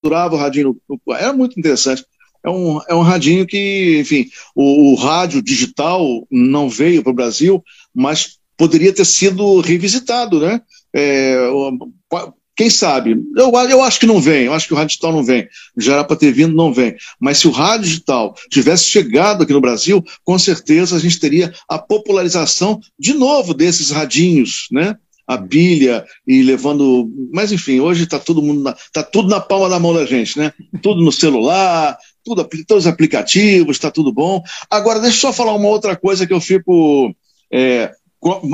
Pendurava o radinho no. Era muito interessante. É um, é um radinho que, enfim, o, o rádio digital não veio para o Brasil, mas poderia ter sido revisitado, né? É, quem sabe? Eu, eu acho que não vem, eu acho que o rádio digital não vem. Já era para ter vindo, não vem. Mas se o rádio digital tivesse chegado aqui no Brasil, com certeza a gente teria a popularização de novo desses radinhos, né? A bilha e levando. Mas enfim, hoje está todo mundo na, tá tudo na palma da mão da gente, né? Tudo no celular, tudo, todos os aplicativos, está tudo bom. Agora, deixa eu só falar uma outra coisa que eu fico. É,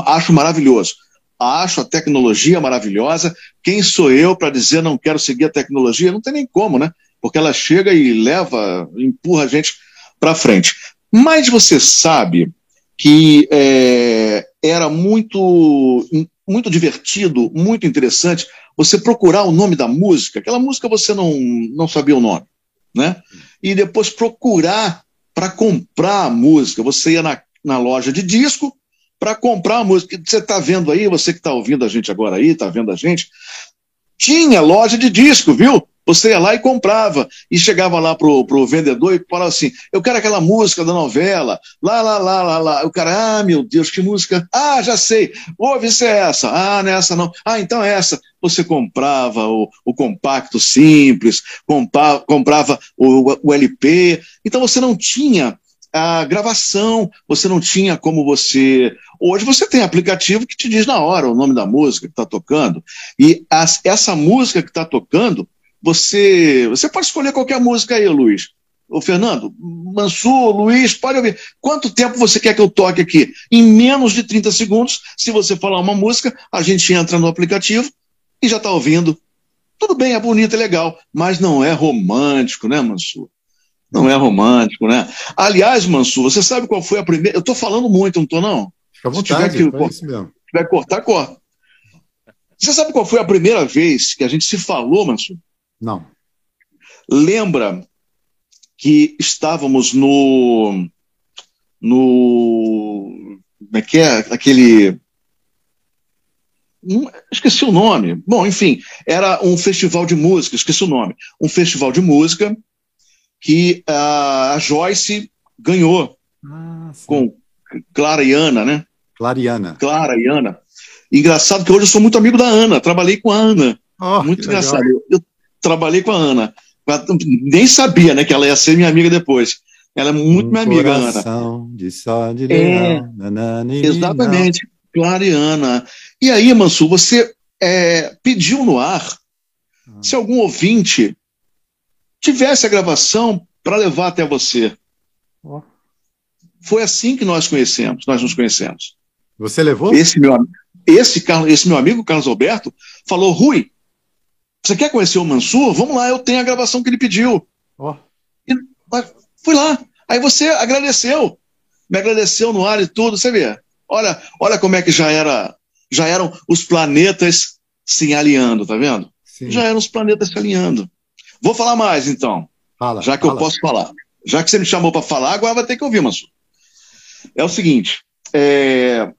acho maravilhoso acho a tecnologia maravilhosa. Quem sou eu para dizer não quero seguir a tecnologia? Não tem nem como, né? Porque ela chega e leva, empurra a gente para frente. Mas você sabe que é, era muito, muito divertido, muito interessante você procurar o nome da música. Aquela música você não, não sabia o nome, né? E depois procurar para comprar a música. Você ia na, na loja de disco, para comprar a música. Você está vendo aí, você que está ouvindo a gente agora aí, está vendo a gente, tinha loja de disco, viu? Você ia lá e comprava. E chegava lá pro, pro vendedor e falava assim: eu quero aquela música da novela, lá, lá, lá, lá, lá. O cara, ah, meu Deus, que música. Ah, já sei. Ouve se é essa. Ah, não é essa não. Ah, então é essa. Você comprava o, o compacto simples, comprava, comprava o, o LP. Então você não tinha a gravação, você não tinha como você. Hoje você tem aplicativo que te diz na hora o nome da música que está tocando. E as, essa música que está tocando, você, você pode escolher qualquer música aí, Luiz. O Fernando, Mansur, Luiz, pode ouvir. Quanto tempo você quer que eu toque aqui? Em menos de 30 segundos, se você falar uma música, a gente entra no aplicativo e já está ouvindo. Tudo bem, é bonito, é legal, mas não é romântico, né, Mansur? Não é romântico, né? Aliás, Mansur, você sabe qual foi a primeira. Eu estou falando muito, não estou, não? Fica à vontade, Se tiver que, é isso mesmo. tiver que cortar, corta. Você sabe qual foi a primeira vez que a gente se falou, Mansur? Não. Lembra que estávamos no. No. Como é que é? Aquele. Esqueci o nome. Bom, enfim, era um festival de música, esqueci o nome. Um festival de música que a Joyce ganhou ah, com Clara e Ana, né? Clariana. Clara e Ana. Engraçado que hoje eu sou muito amigo da Ana, trabalhei com a Ana. Oh, muito engraçado. Eu, eu, trabalhei com a Ana. Nem sabia, né, que ela ia ser minha amiga depois. Ela é muito um minha amiga, Ana. De só de é, exatamente, Clara e Ana. E aí, Mansur, você é, pediu no ar ah. se algum ouvinte tivesse a gravação para levar até você. Oh. Foi assim que nós conhecemos, nós nos conhecemos. Você levou? Esse meu, esse, esse meu amigo, Carlos Alberto, falou: Rui, você quer conhecer o Mansur? Vamos lá, eu tenho a gravação que ele pediu. Oh. E, fui lá. Aí você agradeceu. Me agradeceu no ar e tudo, você vê. Olha, olha como é que já era, já eram os planetas se alinhando, tá vendo? Sim. Já eram os planetas se alinhando. Vou falar mais, então. Fala, já que fala. eu posso falar. Já que você me chamou para falar, agora vai ter que ouvir, Manso. É o seguinte: é...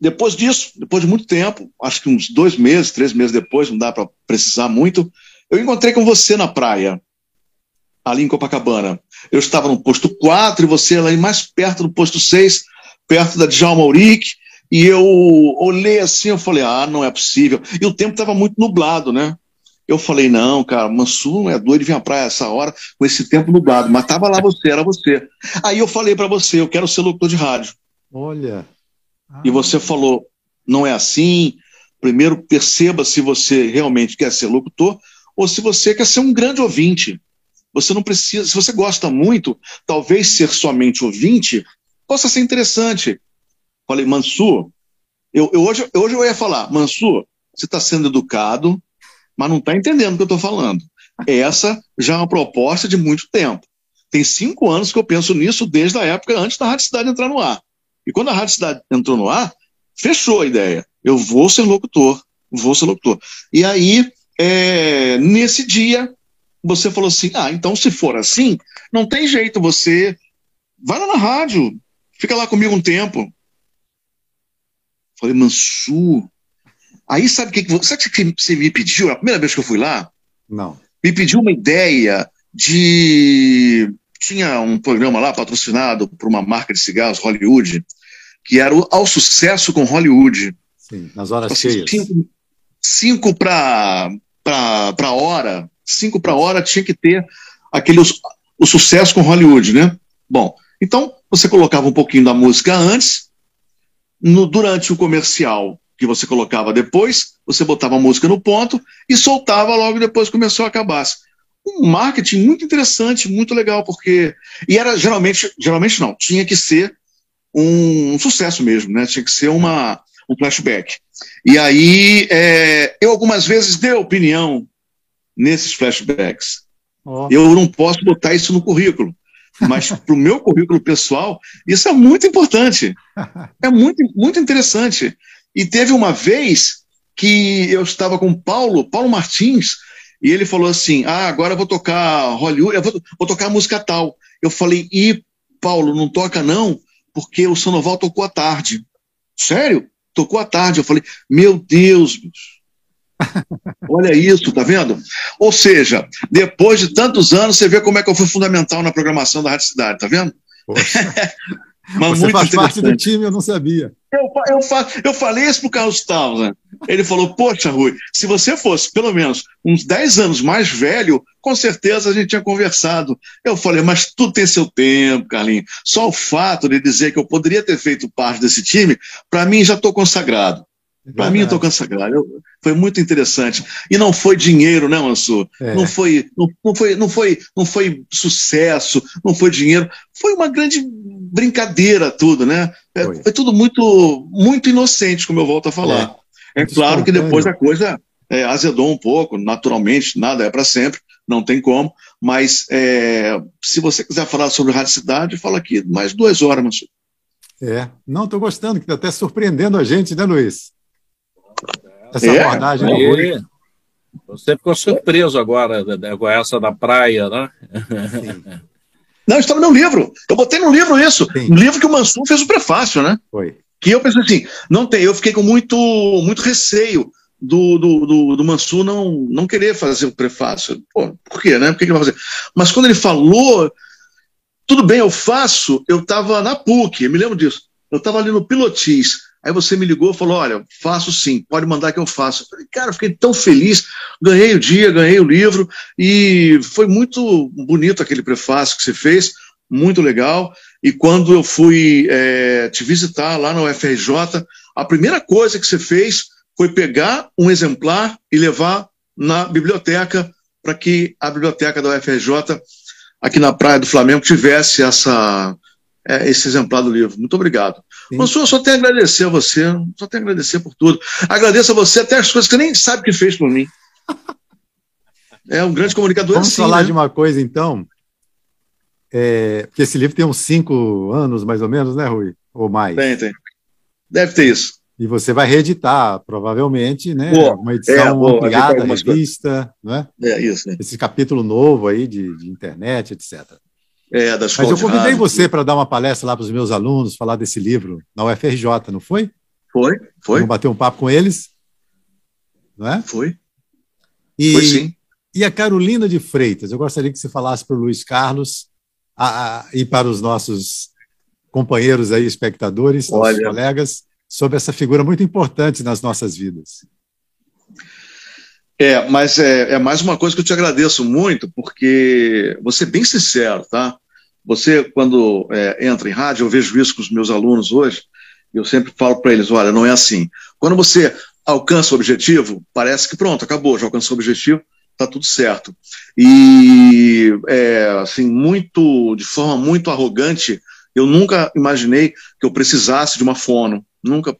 depois disso, depois de muito tempo, acho que uns dois meses, três meses depois, não dá para precisar muito, eu encontrei com você na praia, ali em Copacabana. Eu estava no posto 4 e você ali mais perto do posto 6, perto da Djalma Auric, e eu olhei assim, eu falei, ah, não é possível. E o tempo estava muito nublado, né? Eu falei, não, cara, Mansur não é doido, vir à praia essa hora com esse tempo nublado. Mas tava lá você, era você. Aí eu falei para você, eu quero ser locutor de rádio. Olha. Ah. E você falou, não é assim. Primeiro, perceba se você realmente quer ser locutor ou se você quer ser um grande ouvinte. Você não precisa, se você gosta muito, talvez ser somente ouvinte possa ser interessante. Falei, Mansur, Eu, eu hoje, hoje eu ia falar, Mansur, você está sendo educado, mas não está entendendo o que eu estou falando. Essa já é uma proposta de muito tempo. Tem cinco anos que eu penso nisso desde a época antes da Rádio Cidade entrar no ar. E quando a Rádio Cidade entrou no ar, fechou a ideia. Eu vou ser locutor, vou ser locutor. E aí, é, nesse dia, você falou assim: ah, então se for assim, não tem jeito, você vai lá na rádio, fica lá comigo um tempo. Falei, Mansu. Aí sabe o que, que, sabe que você me pediu? A primeira vez que eu fui lá? Não. Me pediu uma ideia de. Tinha um programa lá patrocinado por uma marca de cigarros, Hollywood, que era o Ao Sucesso com Hollywood. Sim, nas horas assim, cheias. Cinco, cinco para hora, cinco para hora tinha que ter aquele o sucesso com Hollywood, né? Bom, então você colocava um pouquinho da música antes, no, durante o comercial que você colocava depois, você botava a música no ponto e soltava logo depois que começou a acabar. Um marketing muito interessante, muito legal, porque. E era geralmente, geralmente não, tinha que ser um, um sucesso mesmo, né? Tinha que ser uma, um flashback. E aí, é, eu algumas vezes dei opinião nesses flashbacks. Oh. Eu não posso botar isso no currículo, mas para o meu currículo pessoal, isso é muito importante. É muito, muito interessante. E teve uma vez que eu estava com Paulo, Paulo Martins, e ele falou assim: Ah, agora eu vou tocar Hollywood, eu vou, vou tocar música tal. Eu falei: E Paulo, não toca não, porque o Sonoval tocou à tarde. Sério? Tocou à tarde. Eu falei: Meu Deus, bicho. Olha isso, tá vendo? Ou seja, depois de tantos anos, você vê como é que eu fui fundamental na programação da Rádio Cidade, tá vendo? Mas Você faz parte do time, eu não sabia. Eu, eu, eu falei isso pro Carlos Townsend. Ele falou: Poxa, Rui, se você fosse pelo menos uns 10 anos mais velho, com certeza a gente tinha conversado. Eu falei: Mas tudo tem seu tempo, Carlinhos. Só o fato de dizer que eu poderia ter feito parte desse time, para mim já estou consagrado. É para mim, eu estou consagrado. Eu, foi muito interessante. E não foi dinheiro, né, Mansur? É. Não, foi, não, não, foi, não, foi, não foi sucesso, não foi dinheiro. Foi uma grande brincadeira, tudo, né? É, foi. foi, tudo muito, muito inocente, como eu volto a falar. É, é claro que depois a coisa é, azedou um pouco, naturalmente, nada é para sempre, não tem como. Mas é, se você quiser falar sobre radicidade, fala aqui mais duas horas, Mansur. É, não, estou gostando, que está até surpreendendo a gente, né, Luiz? Essa é, abordagem aí, Você ficou surpreso agora com essa da praia, né? Sim. Não, está no meu livro. Eu botei no livro isso. Sim. Livro que o Mansur fez o prefácio, né? Foi. Que eu pensei assim, não tem, eu fiquei com muito, muito receio do, do, do, do Mansur não, não querer fazer o prefácio. Pô, por quê, né? Por que ele vai fazer? Mas quando ele falou, tudo bem, eu faço, eu estava na PUC, eu me lembro disso. Eu estava ali no Pilotis. Aí você me ligou e falou: Olha, faço sim, pode mandar que eu faça. Eu falei, cara, fiquei tão feliz, ganhei o dia, ganhei o livro, e foi muito bonito aquele prefácio que você fez, muito legal. E quando eu fui é, te visitar lá no UFRJ, a primeira coisa que você fez foi pegar um exemplar e levar na biblioteca para que a biblioteca da UFRJ, aqui na Praia do Flamengo, tivesse essa, é, esse exemplar do livro. Muito obrigado. Mansur, só tenho a agradecer a você, só tenho a agradecer por tudo. Agradeço a você até as coisas que você nem sabe que fez por mim. É um grande comunicador. Vamos assim, falar né? de uma coisa, então. É, porque esse livro tem uns cinco anos, mais ou menos, né, Rui? Ou mais? Tem, tem. Deve ter isso. E você vai reeditar, provavelmente, né? Boa. Uma edição é, ampliada, revista, não é? É, isso. Né? Esse capítulo novo aí de, de internet, etc. É, das Mas eu convidei você para dar uma palestra lá para os meus alunos, falar desse livro na UFRJ, não foi? Foi, foi. Vamos bater um papo com eles? Não é? Foi. E, foi sim. E a Carolina de Freitas, eu gostaria que você falasse para o Luiz Carlos a, a, e para os nossos companheiros aí, espectadores, nossos colegas, sobre essa figura muito importante nas nossas vidas. É, mas é, é, mais uma coisa que eu te agradeço muito, porque você bem sincero, tá? Você, quando é, entra em rádio, eu vejo isso com os meus alunos hoje, eu sempre falo para eles: olha, não é assim. Quando você alcança o objetivo, parece que pronto, acabou, já alcançou o objetivo, tá tudo certo. E, é, assim, muito, de forma muito arrogante, eu nunca imaginei que eu precisasse de uma fono, nunca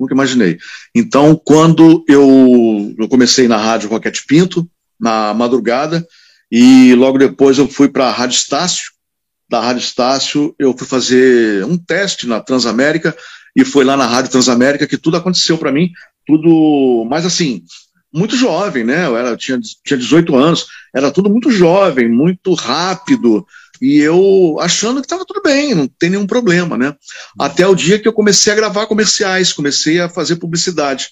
nunca imaginei. Então, quando eu, eu comecei na rádio Roquete Pinto, na madrugada, e logo depois eu fui para a Rádio Estácio. Da Rádio Estácio, eu fui fazer um teste na Transamérica, e foi lá na Rádio Transamérica que tudo aconteceu para mim, tudo, mas assim, muito jovem, né? Eu era, tinha, tinha 18 anos, era tudo muito jovem, muito rápido, e eu achando que estava tudo bem, não tem nenhum problema, né? Até o dia que eu comecei a gravar comerciais, comecei a fazer publicidade.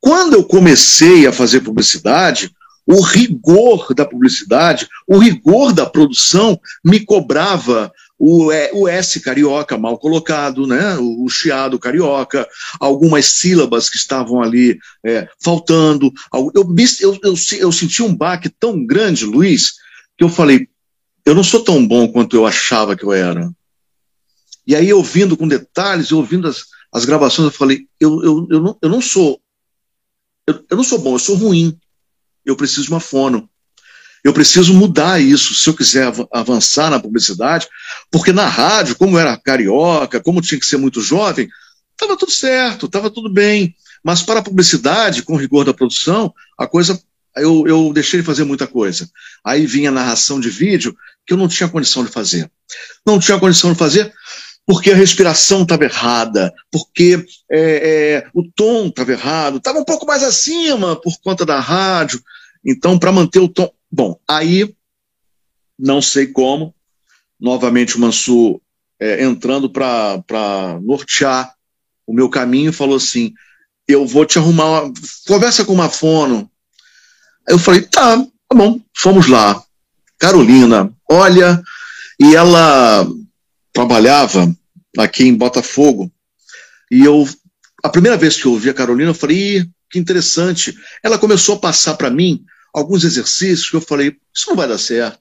Quando eu comecei a fazer publicidade, o rigor da publicidade, o rigor da produção me cobrava o, o S carioca mal colocado, né? o, chiado carioca, algumas sílabas que estavam ali é, faltando. Eu, eu, eu, eu senti um baque tão grande, Luiz, que eu falei, eu não sou tão bom quanto eu achava que eu era. E aí, ouvindo com detalhes, ouvindo as, as gravações, eu falei, eu, eu, eu, não, eu não sou eu, eu não sou bom, eu sou ruim. Eu preciso de uma fono. Eu preciso mudar isso se eu quiser avançar na publicidade, porque na rádio, como era carioca, como tinha que ser muito jovem, estava tudo certo, estava tudo bem. Mas para a publicidade, com rigor da produção, a coisa. Eu, eu deixei de fazer muita coisa. Aí vinha a narração de vídeo que eu não tinha condição de fazer. Não tinha condição de fazer porque a respiração estava errada, porque é, é, o tom estava errado, estava um pouco mais acima por conta da rádio. Então, para manter o tom. Bom, aí, não sei como, novamente o Mansur é, entrando para nortear o meu caminho, falou assim: eu vou te arrumar, uma... conversa com uma fono. Eu falei: tá, tá bom, fomos lá. Carolina, olha, e ela trabalhava aqui em Botafogo, e eu, a primeira vez que eu ouvi a Carolina, eu falei: que interessante. Ela começou a passar para mim alguns exercícios que eu falei, isso não vai dar certo.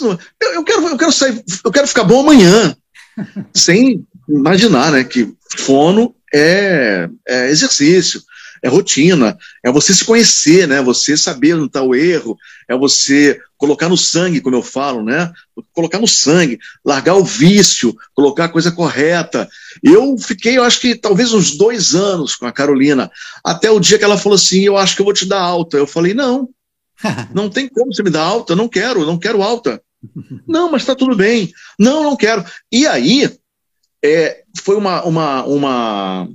Não, eu, eu, quero, eu quero sair, eu quero ficar bom amanhã, sem imaginar, né, que fono é, é exercício, é rotina, é você se conhecer, né? Você saber onde está o erro, é você colocar no sangue, como eu falo, né? Colocar no sangue, largar o vício, colocar a coisa correta. Eu fiquei, eu acho que talvez uns dois anos com a Carolina, até o dia que ela falou assim: Eu acho que eu vou te dar alta. Eu falei: Não, não tem como você me dar alta, não quero, não quero alta. Não, mas está tudo bem. Não, não quero. E aí, é, foi uma, uma, uma,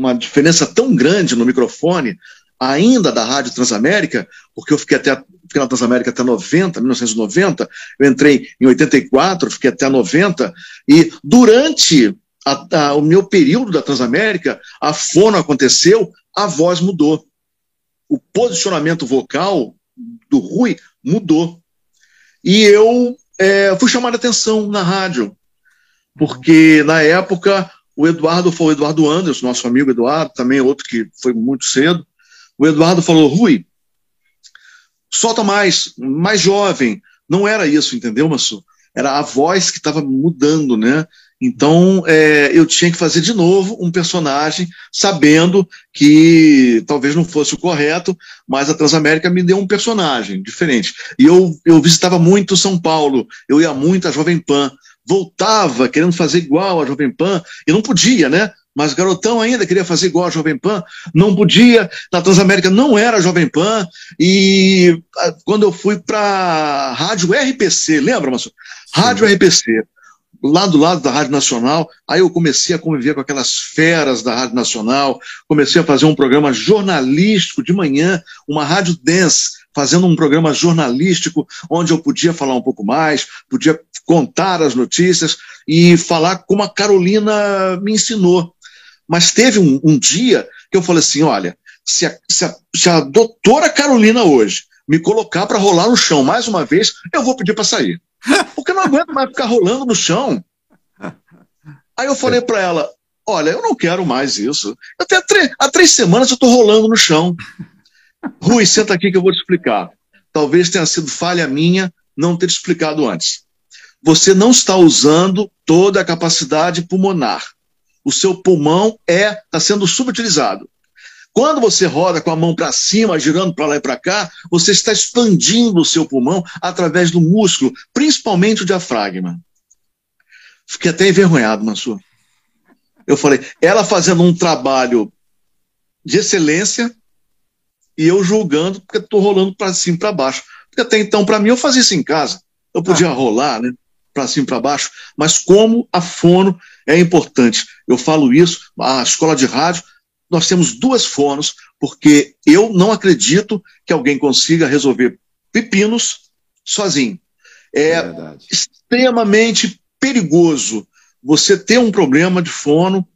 uma diferença tão grande no microfone, ainda da Rádio Transamérica, porque eu fiquei até fiquei na Transamérica até 90, 1990, eu entrei em 84, fiquei até 90, e durante a, a, o meu período da Transamérica, a fono aconteceu, a voz mudou. O posicionamento vocal do Rui mudou. E eu é, fui chamar a atenção na rádio, porque na época o Eduardo foi o Eduardo Anderson, nosso amigo Eduardo, também outro que foi muito cedo. O Eduardo falou: Rui, solta mais, mais jovem. Não era isso, entendeu, Massu? Era a voz que estava mudando, né? Então é, eu tinha que fazer de novo um personagem, sabendo que talvez não fosse o correto, mas a Transamérica me deu um personagem diferente. E eu, eu visitava muito São Paulo, eu ia muito à Jovem Pan voltava querendo fazer igual a Jovem Pan, e não podia, né? Mas garotão ainda queria fazer igual a Jovem Pan, não podia, na Transamérica não era Jovem Pan, e ah, quando eu fui para Rádio RPC, lembra, Márcio? Rádio Sim. RPC, lá do lado da Rádio Nacional, aí eu comecei a conviver com aquelas feras da Rádio Nacional, comecei a fazer um programa jornalístico de manhã, uma rádio dance, fazendo um programa jornalístico onde eu podia falar um pouco mais, podia contar as notícias e falar como a Carolina me ensinou. Mas teve um, um dia que eu falei assim: olha, se a, se a, se a doutora Carolina hoje me colocar para rolar no chão mais uma vez, eu vou pedir para sair. Porque eu não aguento mais ficar rolando no chão. Aí eu falei para ela: olha, eu não quero mais isso. Até há, há três semanas eu estou rolando no chão. Rui, senta aqui que eu vou te explicar. Talvez tenha sido falha minha não ter te explicado antes. Você não está usando toda a capacidade pulmonar. O seu pulmão é está sendo subutilizado. Quando você roda com a mão para cima, girando para lá e para cá, você está expandindo o seu pulmão através do músculo, principalmente o diafragma. Fiquei até envergonhado, Mansur. Eu falei, ela fazendo um trabalho de excelência e eu julgando porque estou rolando para cima e para baixo. Porque até então, para mim, eu fazia isso em casa. Eu podia ah. rolar, né? Para cima e para baixo, mas como a fono é importante. Eu falo isso, a escola de rádio, nós temos duas fonos, porque eu não acredito que alguém consiga resolver pepinos sozinho. É, é extremamente perigoso você ter um problema de fono.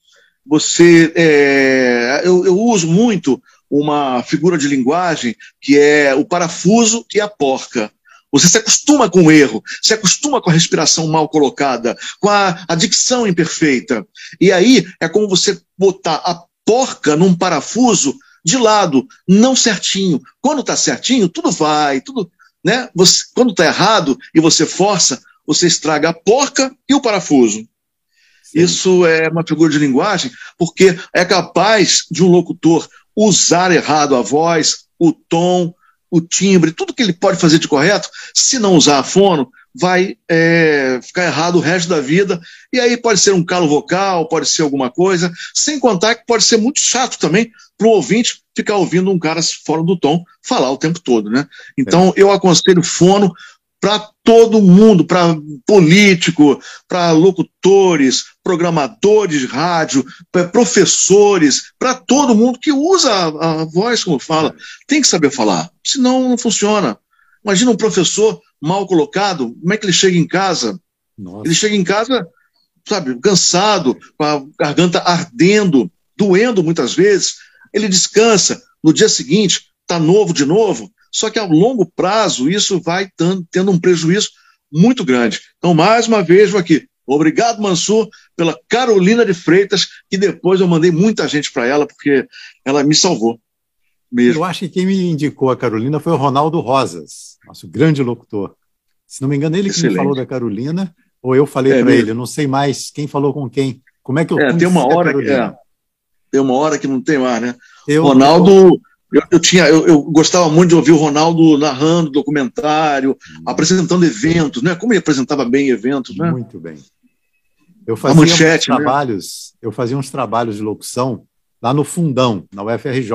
Você, é, eu, eu uso muito uma figura de linguagem que é o parafuso e a porca. Você se acostuma com o erro, se acostuma com a respiração mal colocada, com a, a dicção imperfeita. E aí é como você botar a porca num parafuso de lado, não certinho. Quando está certinho, tudo vai, tudo, né? Você, quando está errado e você força, você estraga a porca e o parafuso. Sim. Isso é uma figura de linguagem, porque é capaz de um locutor usar errado a voz, o tom, o timbre, tudo que ele pode fazer de correto, se não usar a fono, vai é, ficar errado o resto da vida. E aí pode ser um calo vocal, pode ser alguma coisa, sem contar que pode ser muito chato também para o ouvinte ficar ouvindo um cara fora do tom falar o tempo todo, né? Então é. eu aconselho fono para todo mundo, para político, para locutores, programadores de rádio, professores, para todo mundo que usa a, a, voz como fala. Tem que saber falar, senão não funciona. Imagina um professor mal colocado, como é que ele chega em casa? Nossa. Ele chega em casa, sabe, cansado, com a garganta ardendo, doendo muitas vezes. Ele descansa, no dia seguinte, está novo de novo, só que a longo prazo isso vai tendo um prejuízo muito grande. Então, mais uma vez, vou aqui. Obrigado, Mansur, pela Carolina de Freitas, que depois eu mandei muita gente para ela, porque ela me salvou. Mesmo. Eu acho que quem me indicou a Carolina foi o Ronaldo Rosas, nosso grande locutor. Se não me engano, ele Excelente. que me falou da Carolina, ou eu falei é para ele, eu não sei mais quem falou com quem. Como é que eu é, tem uma hora que é, Tem uma hora que não tem mais, né? Eu, Ronaldo. Eu eu, eu tinha, eu, eu, gostava muito de ouvir o Ronaldo narrando documentário, hum. apresentando eventos, né? Como ele apresentava bem eventos, né? Muito bem. Eu fazia manchete, uns né? trabalhos, né? eu fazia uns trabalhos de locução lá no Fundão, na UFRJ.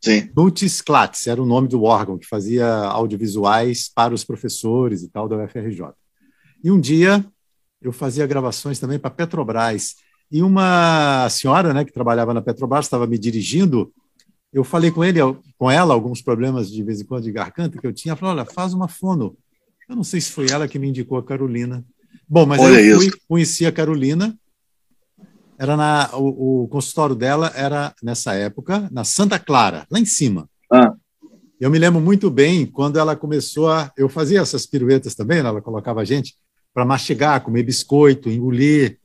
Sim. Nutisclats era o nome do órgão que fazia audiovisuais para os professores e tal da UFRJ. E um dia eu fazia gravações também para Petrobras. E uma senhora, né, que trabalhava na Petrobras, estava me dirigindo eu falei com ele, com ela, alguns problemas de vez em quando de garganta que eu tinha. Ela falou: olha, faz uma fono. Eu não sei se foi ela que me indicou a Carolina. Bom, mas olha eu fui, conheci a Carolina. Era na, o, o, consultório dela era nessa época na Santa Clara, lá em cima. Ah. Eu me lembro muito bem quando ela começou a. Eu fazia essas piruetas também, né? ela colocava a gente para mastigar, comer biscoito, engolir,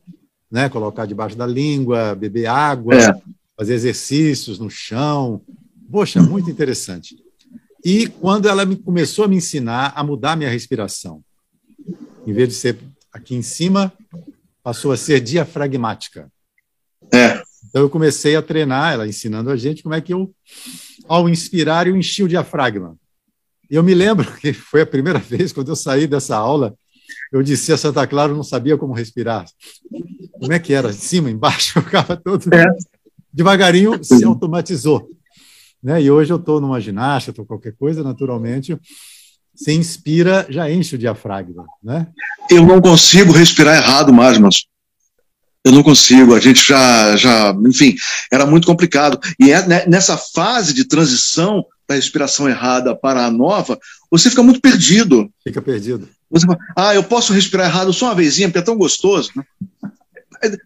né? colocar debaixo da língua, beber água. É fazer exercícios no chão. Poxa, muito interessante. E quando ela me, começou a me ensinar a mudar minha respiração, em vez de ser aqui em cima, passou a ser diafragmática. É. Então eu comecei a treinar, ela ensinando a gente como é que eu, ao inspirar, eu enchi o diafragma. E eu me lembro que foi a primeira vez, quando eu saí dessa aula, eu disse a Santa Clara, eu não sabia como respirar. Como é que era? Em cima, embaixo? Eu ficava todo. É devagarinho se automatizou. Né? E hoje eu estou numa ginástica, estou qualquer coisa, naturalmente, se inspira, já enche o diafragma. Né? Eu não consigo respirar errado mais, mas eu não consigo, a gente já, já, enfim, era muito complicado. E é né, nessa fase de transição da respiração errada para a nova, você fica muito perdido. Fica perdido. Você fala, ah, eu posso respirar errado só uma vezinha, porque é tão gostoso. Né?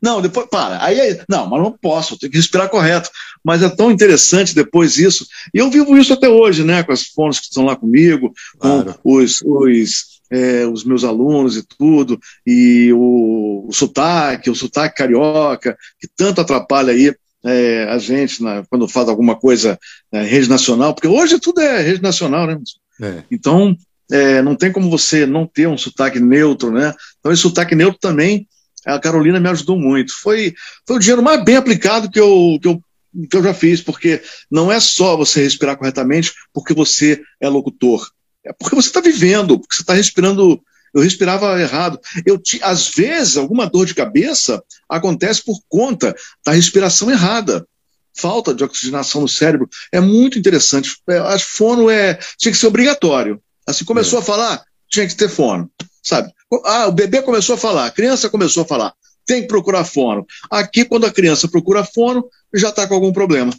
Não, depois, para. Aí, não, mas não posso, tenho que respirar correto. Mas é tão interessante depois isso. E eu vivo isso até hoje, né? Com as fones que estão lá comigo, claro. com os, os, é, os meus alunos e tudo, e o, o sotaque, o sotaque carioca, que tanto atrapalha aí é, a gente na, quando faz alguma coisa é, rede nacional, porque hoje tudo é rede nacional, né? É. Então, é, não tem como você não ter um sotaque neutro, né? Então, esse sotaque neutro também a Carolina me ajudou muito. Foi, foi o dinheiro mais bem aplicado que eu, que, eu, que eu já fiz, porque não é só você respirar corretamente porque você é locutor. É porque você está vivendo, porque você está respirando eu respirava errado. Eu às vezes alguma dor de cabeça acontece por conta da respiração errada. Falta de oxigenação no cérebro é muito interessante. É, acho que fono é tinha que ser obrigatório. Assim começou é. a falar, tinha que ter fono, sabe? Ah, o bebê começou a falar, a criança começou a falar, tem que procurar fono. Aqui, quando a criança procura fono, já está com algum problema.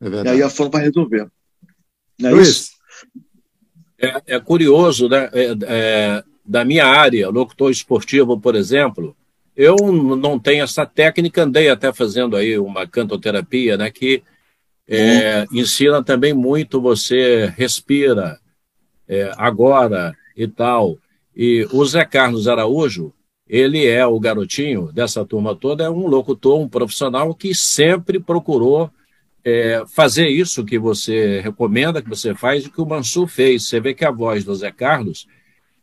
É e aí a fono vai resolver. Não é Luiz. isso? É, é curioso, né? É, é, da minha área, locutor esportivo, por exemplo, eu não tenho essa técnica, andei até fazendo aí uma cantoterapia, né? Que é, ensina também muito você respira é, agora e tal. E o Zé Carlos Araújo, ele é o garotinho dessa turma toda, é um locutor, um profissional que sempre procurou é, fazer isso que você recomenda, que você faz, e que o Mansur fez. Você vê que a voz do Zé Carlos,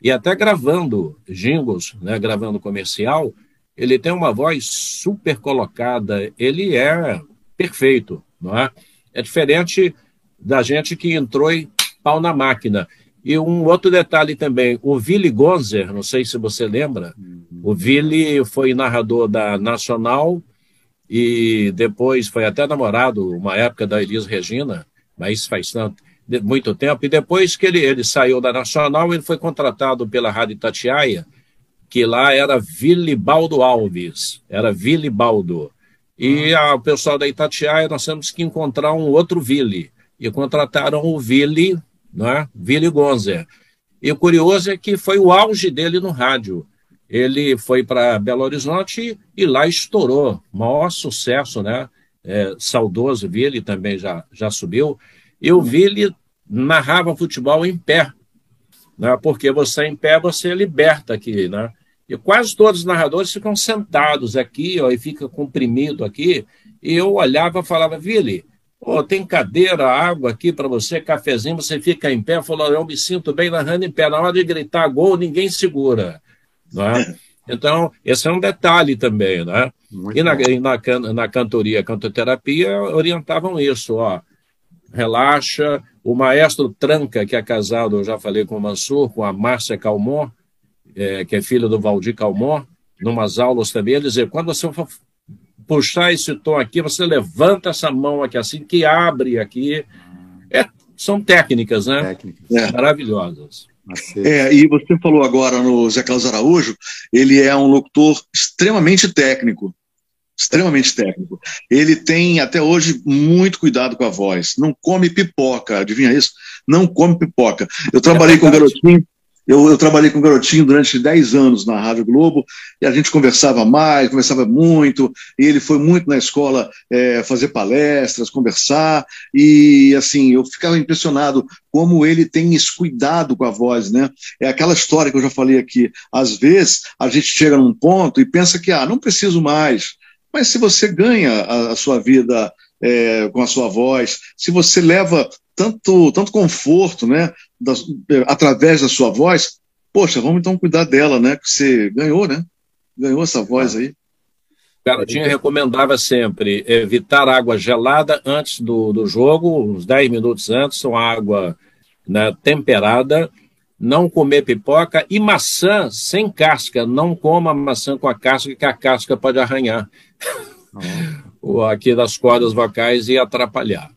e até gravando jingles, né, gravando comercial, ele tem uma voz super colocada, ele é perfeito, não é? É diferente da gente que entrou e pau na máquina. E um outro detalhe também, o Willy Gonzer, não sei se você lembra, o Willy foi narrador da Nacional, e depois foi até namorado uma época da Elis Regina, mas faz tanto, muito tempo, e depois que ele, ele saiu da Nacional, ele foi contratado pela Rádio Itatiaia, que lá era Vilibaldo Alves, era Vilibaldo. E o pessoal da Itatiaia, nós temos que encontrar um outro Vili, e contrataram o Vili, né? Vili Gonzer. E o curioso é que foi o auge dele no rádio ele foi para Belo Horizonte e lá estourou, maior sucesso, né? É, saudoso Vili também já, já subiu. E o Vili narrava futebol em pé, né? porque você em pé você liberta aqui, né? E quase todos os narradores ficam sentados aqui, ó, e fica comprimido aqui. E eu olhava e falava, Vili, oh, tem cadeira, água aqui para você, cafezinho, você fica em pé. Falou, eu me sinto bem narrando em pé. Na hora de gritar gol, ninguém segura. Né? Então, esse é um detalhe também. Né? e na, na, na cantoria, cantoterapia, orientavam isso. Ó, relaxa. O maestro Tranca, que é casado, eu já falei com o Mansur, com a Márcia Calmon, é, que é filha do Valdir Calmon, numas aulas também, ele dizia, quando você for puxar esse tom aqui, você levanta essa mão aqui assim, que abre aqui. É, são técnicas, né? Técnicas. É. Maravilhosas. É, e você falou agora no Zé Carlos Araújo, ele é um locutor extremamente técnico. Extremamente técnico. Ele tem até hoje muito cuidado com a voz. Não come pipoca, adivinha isso? Não come pipoca. Eu trabalhei é com um garotinho eu, eu, trabalhei com o Garotinho durante 10 anos na Rádio Globo e a gente conversava mais, conversava muito. E ele foi muito na escola é, fazer palestras, conversar. E assim, eu ficava impressionado como ele tem esse cuidado com a voz, né? É aquela história que eu já falei aqui. Às vezes a gente chega num ponto e pensa que, ah, não preciso mais. Mas se você ganha a, a sua vida é, com a sua voz, se você leva tanto, tanto conforto, né, da, através da sua voz, poxa, vamos então cuidar dela, né, que você ganhou, né, ganhou essa voz aí. Garotinho recomendava sempre evitar água gelada antes do, do jogo, uns 10 minutos antes, são água né, temperada, não comer pipoca e maçã sem casca. Não coma maçã com a casca, que a casca pode arranhar. Oh. aqui das cordas vocais e atrapalhar.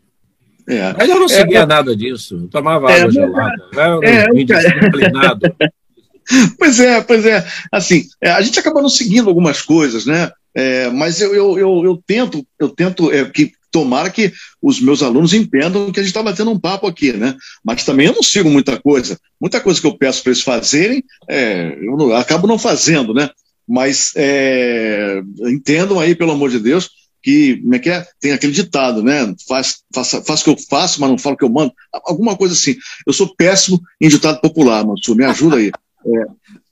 É. Mas eu não seguia é, nada disso, tomava é, água gelada, era é, indisciplinado. pois é, pois é. Assim, é, a gente acaba não seguindo algumas coisas, né? É, mas eu, eu, eu, eu, tento, eu tento é, que tomara que os meus alunos entendam que a gente está batendo um papo aqui, né? Mas também eu não sigo muita coisa. Muita coisa que eu peço para eles fazerem, é, eu não, acabo não fazendo, né? Mas é, entendam aí, pelo amor de Deus, que, como é que é? Tem aquele ditado, né? Faz, faça, faz o que eu faço, mas não falo o que eu mando. Alguma coisa assim. Eu sou péssimo em ditado popular, Mansur, me ajuda aí. É,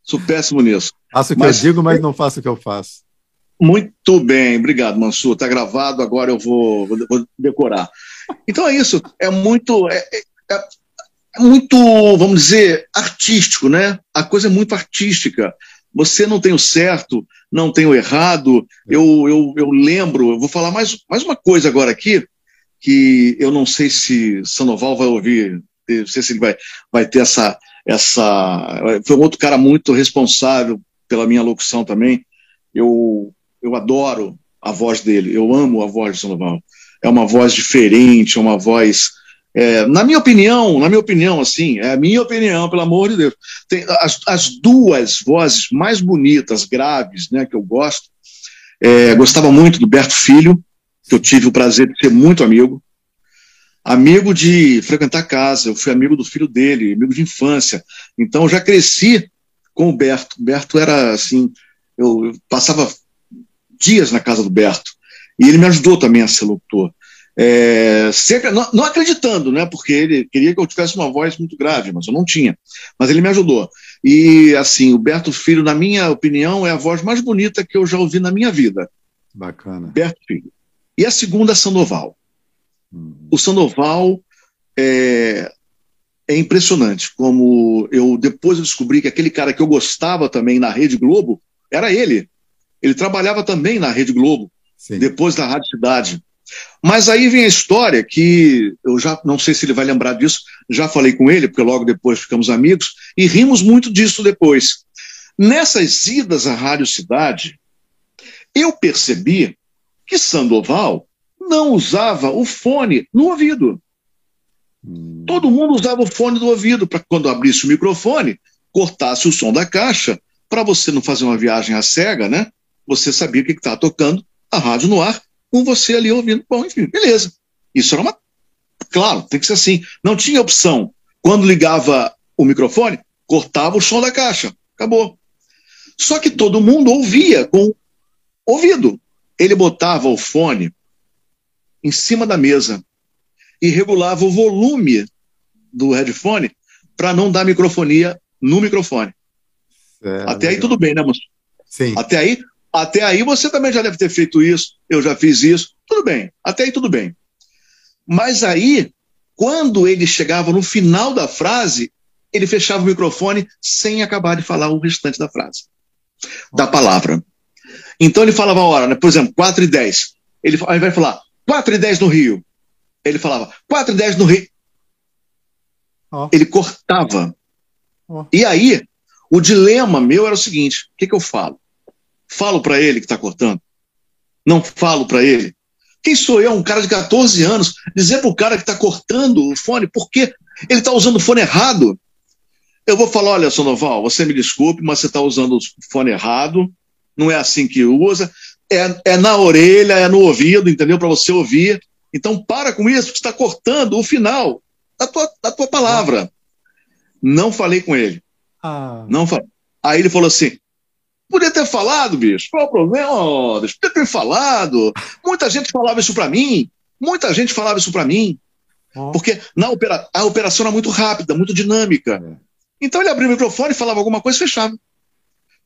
sou péssimo nisso. Faço o que mas, eu digo, mas não faço o que eu faço. Muito bem, obrigado, Mansur. Está gravado, agora eu vou, vou, vou, decorar. Então é isso. É muito. É, é, é muito, vamos dizer, artístico, né? A coisa é muito artística. Você não tem o certo, não tem o errado. Eu, eu, eu lembro, eu vou falar mais, mais uma coisa agora aqui, que eu não sei se Sanoval vai ouvir, não sei se ele vai, vai ter essa, essa. Foi um outro cara muito responsável pela minha locução também. Eu, eu adoro a voz dele, eu amo a voz do Sandoval. É uma voz diferente, é uma voz. É, na minha opinião, na minha opinião, assim, é a minha opinião, pelo amor de Deus. Tem as, as duas vozes mais bonitas, graves, né, que eu gosto. É, gostava muito do Berto Filho, que eu tive o prazer de ser muito amigo amigo de frequentar casa, eu fui amigo do filho dele, amigo de infância. Então eu já cresci com o Berto. O Berto era assim, eu, eu passava dias na casa do Berto. E ele me ajudou também a ser locutor. É, sempre, não, não, acreditando, né? Porque ele queria que eu tivesse uma voz muito grave, mas eu não tinha. Mas ele me ajudou. E assim, o Berto Filho, na minha opinião, é a voz mais bonita que eu já ouvi na minha vida. Bacana. Berto Filho. E a segunda, Sandoval. Uhum. O Sandoval é, é impressionante como eu depois eu descobri que aquele cara que eu gostava também na Rede Globo era ele. Ele trabalhava também na Rede Globo, Sim. depois da Rádio Cidade. Mas aí vem a história que eu já não sei se ele vai lembrar disso, já falei com ele, porque logo depois ficamos amigos, e rimos muito disso depois. Nessas idas à Rádio Cidade, eu percebi que Sandoval não usava o fone no ouvido. Hum. Todo mundo usava o fone do ouvido para quando abrisse o microfone, cortasse o som da caixa, para você não fazer uma viagem à cega, né? Você sabia o que estava tocando, a rádio no ar, com você ali ouvindo. Bom, enfim, beleza. Isso era uma. Claro, tem que ser assim. Não tinha opção. Quando ligava o microfone, cortava o som da caixa. Acabou. Só que todo mundo ouvia com ouvido. Ele botava o fone em cima da mesa e regulava o volume do headphone para não dar microfonia no microfone. É, até legal. aí tudo bem, né, moço? Sim. Até aí, até aí você também já deve ter feito isso, eu já fiz isso, tudo bem. Até aí tudo bem. Mas aí, quando ele chegava no final da frase, ele fechava o microfone sem acabar de falar o restante da frase, da palavra. Então ele falava a hora, né? por exemplo, 4 e 10. Ele, ele vai falar 4 e 10 no Rio. Ele falava 4 e 10 no Rio. Oh. Ele cortava. Oh. E aí, o dilema meu era o seguinte: o que, que eu falo? Falo para ele que está cortando? Não falo para ele? Quem sou eu, um cara de 14 anos, dizer para o cara que está cortando o fone, porque ele está usando o fone errado? Eu vou falar: olha, Sonoval, você me desculpe, mas você está usando o fone errado, não é assim que usa é, é na orelha, é no ouvido, entendeu? Para você ouvir. Então, para com isso, você está cortando o final da tua, da tua palavra. Não falei com ele. Ah. Não falei. Aí ele falou assim: podia ter falado, bicho. Qual o problema? Oh, podia ter falado. Muita gente falava isso para mim. Muita gente falava isso para mim. Oh. Porque na opera... a operação era muito rápida, muito dinâmica. É. Então ele abria o microfone, falava alguma coisa e fechava.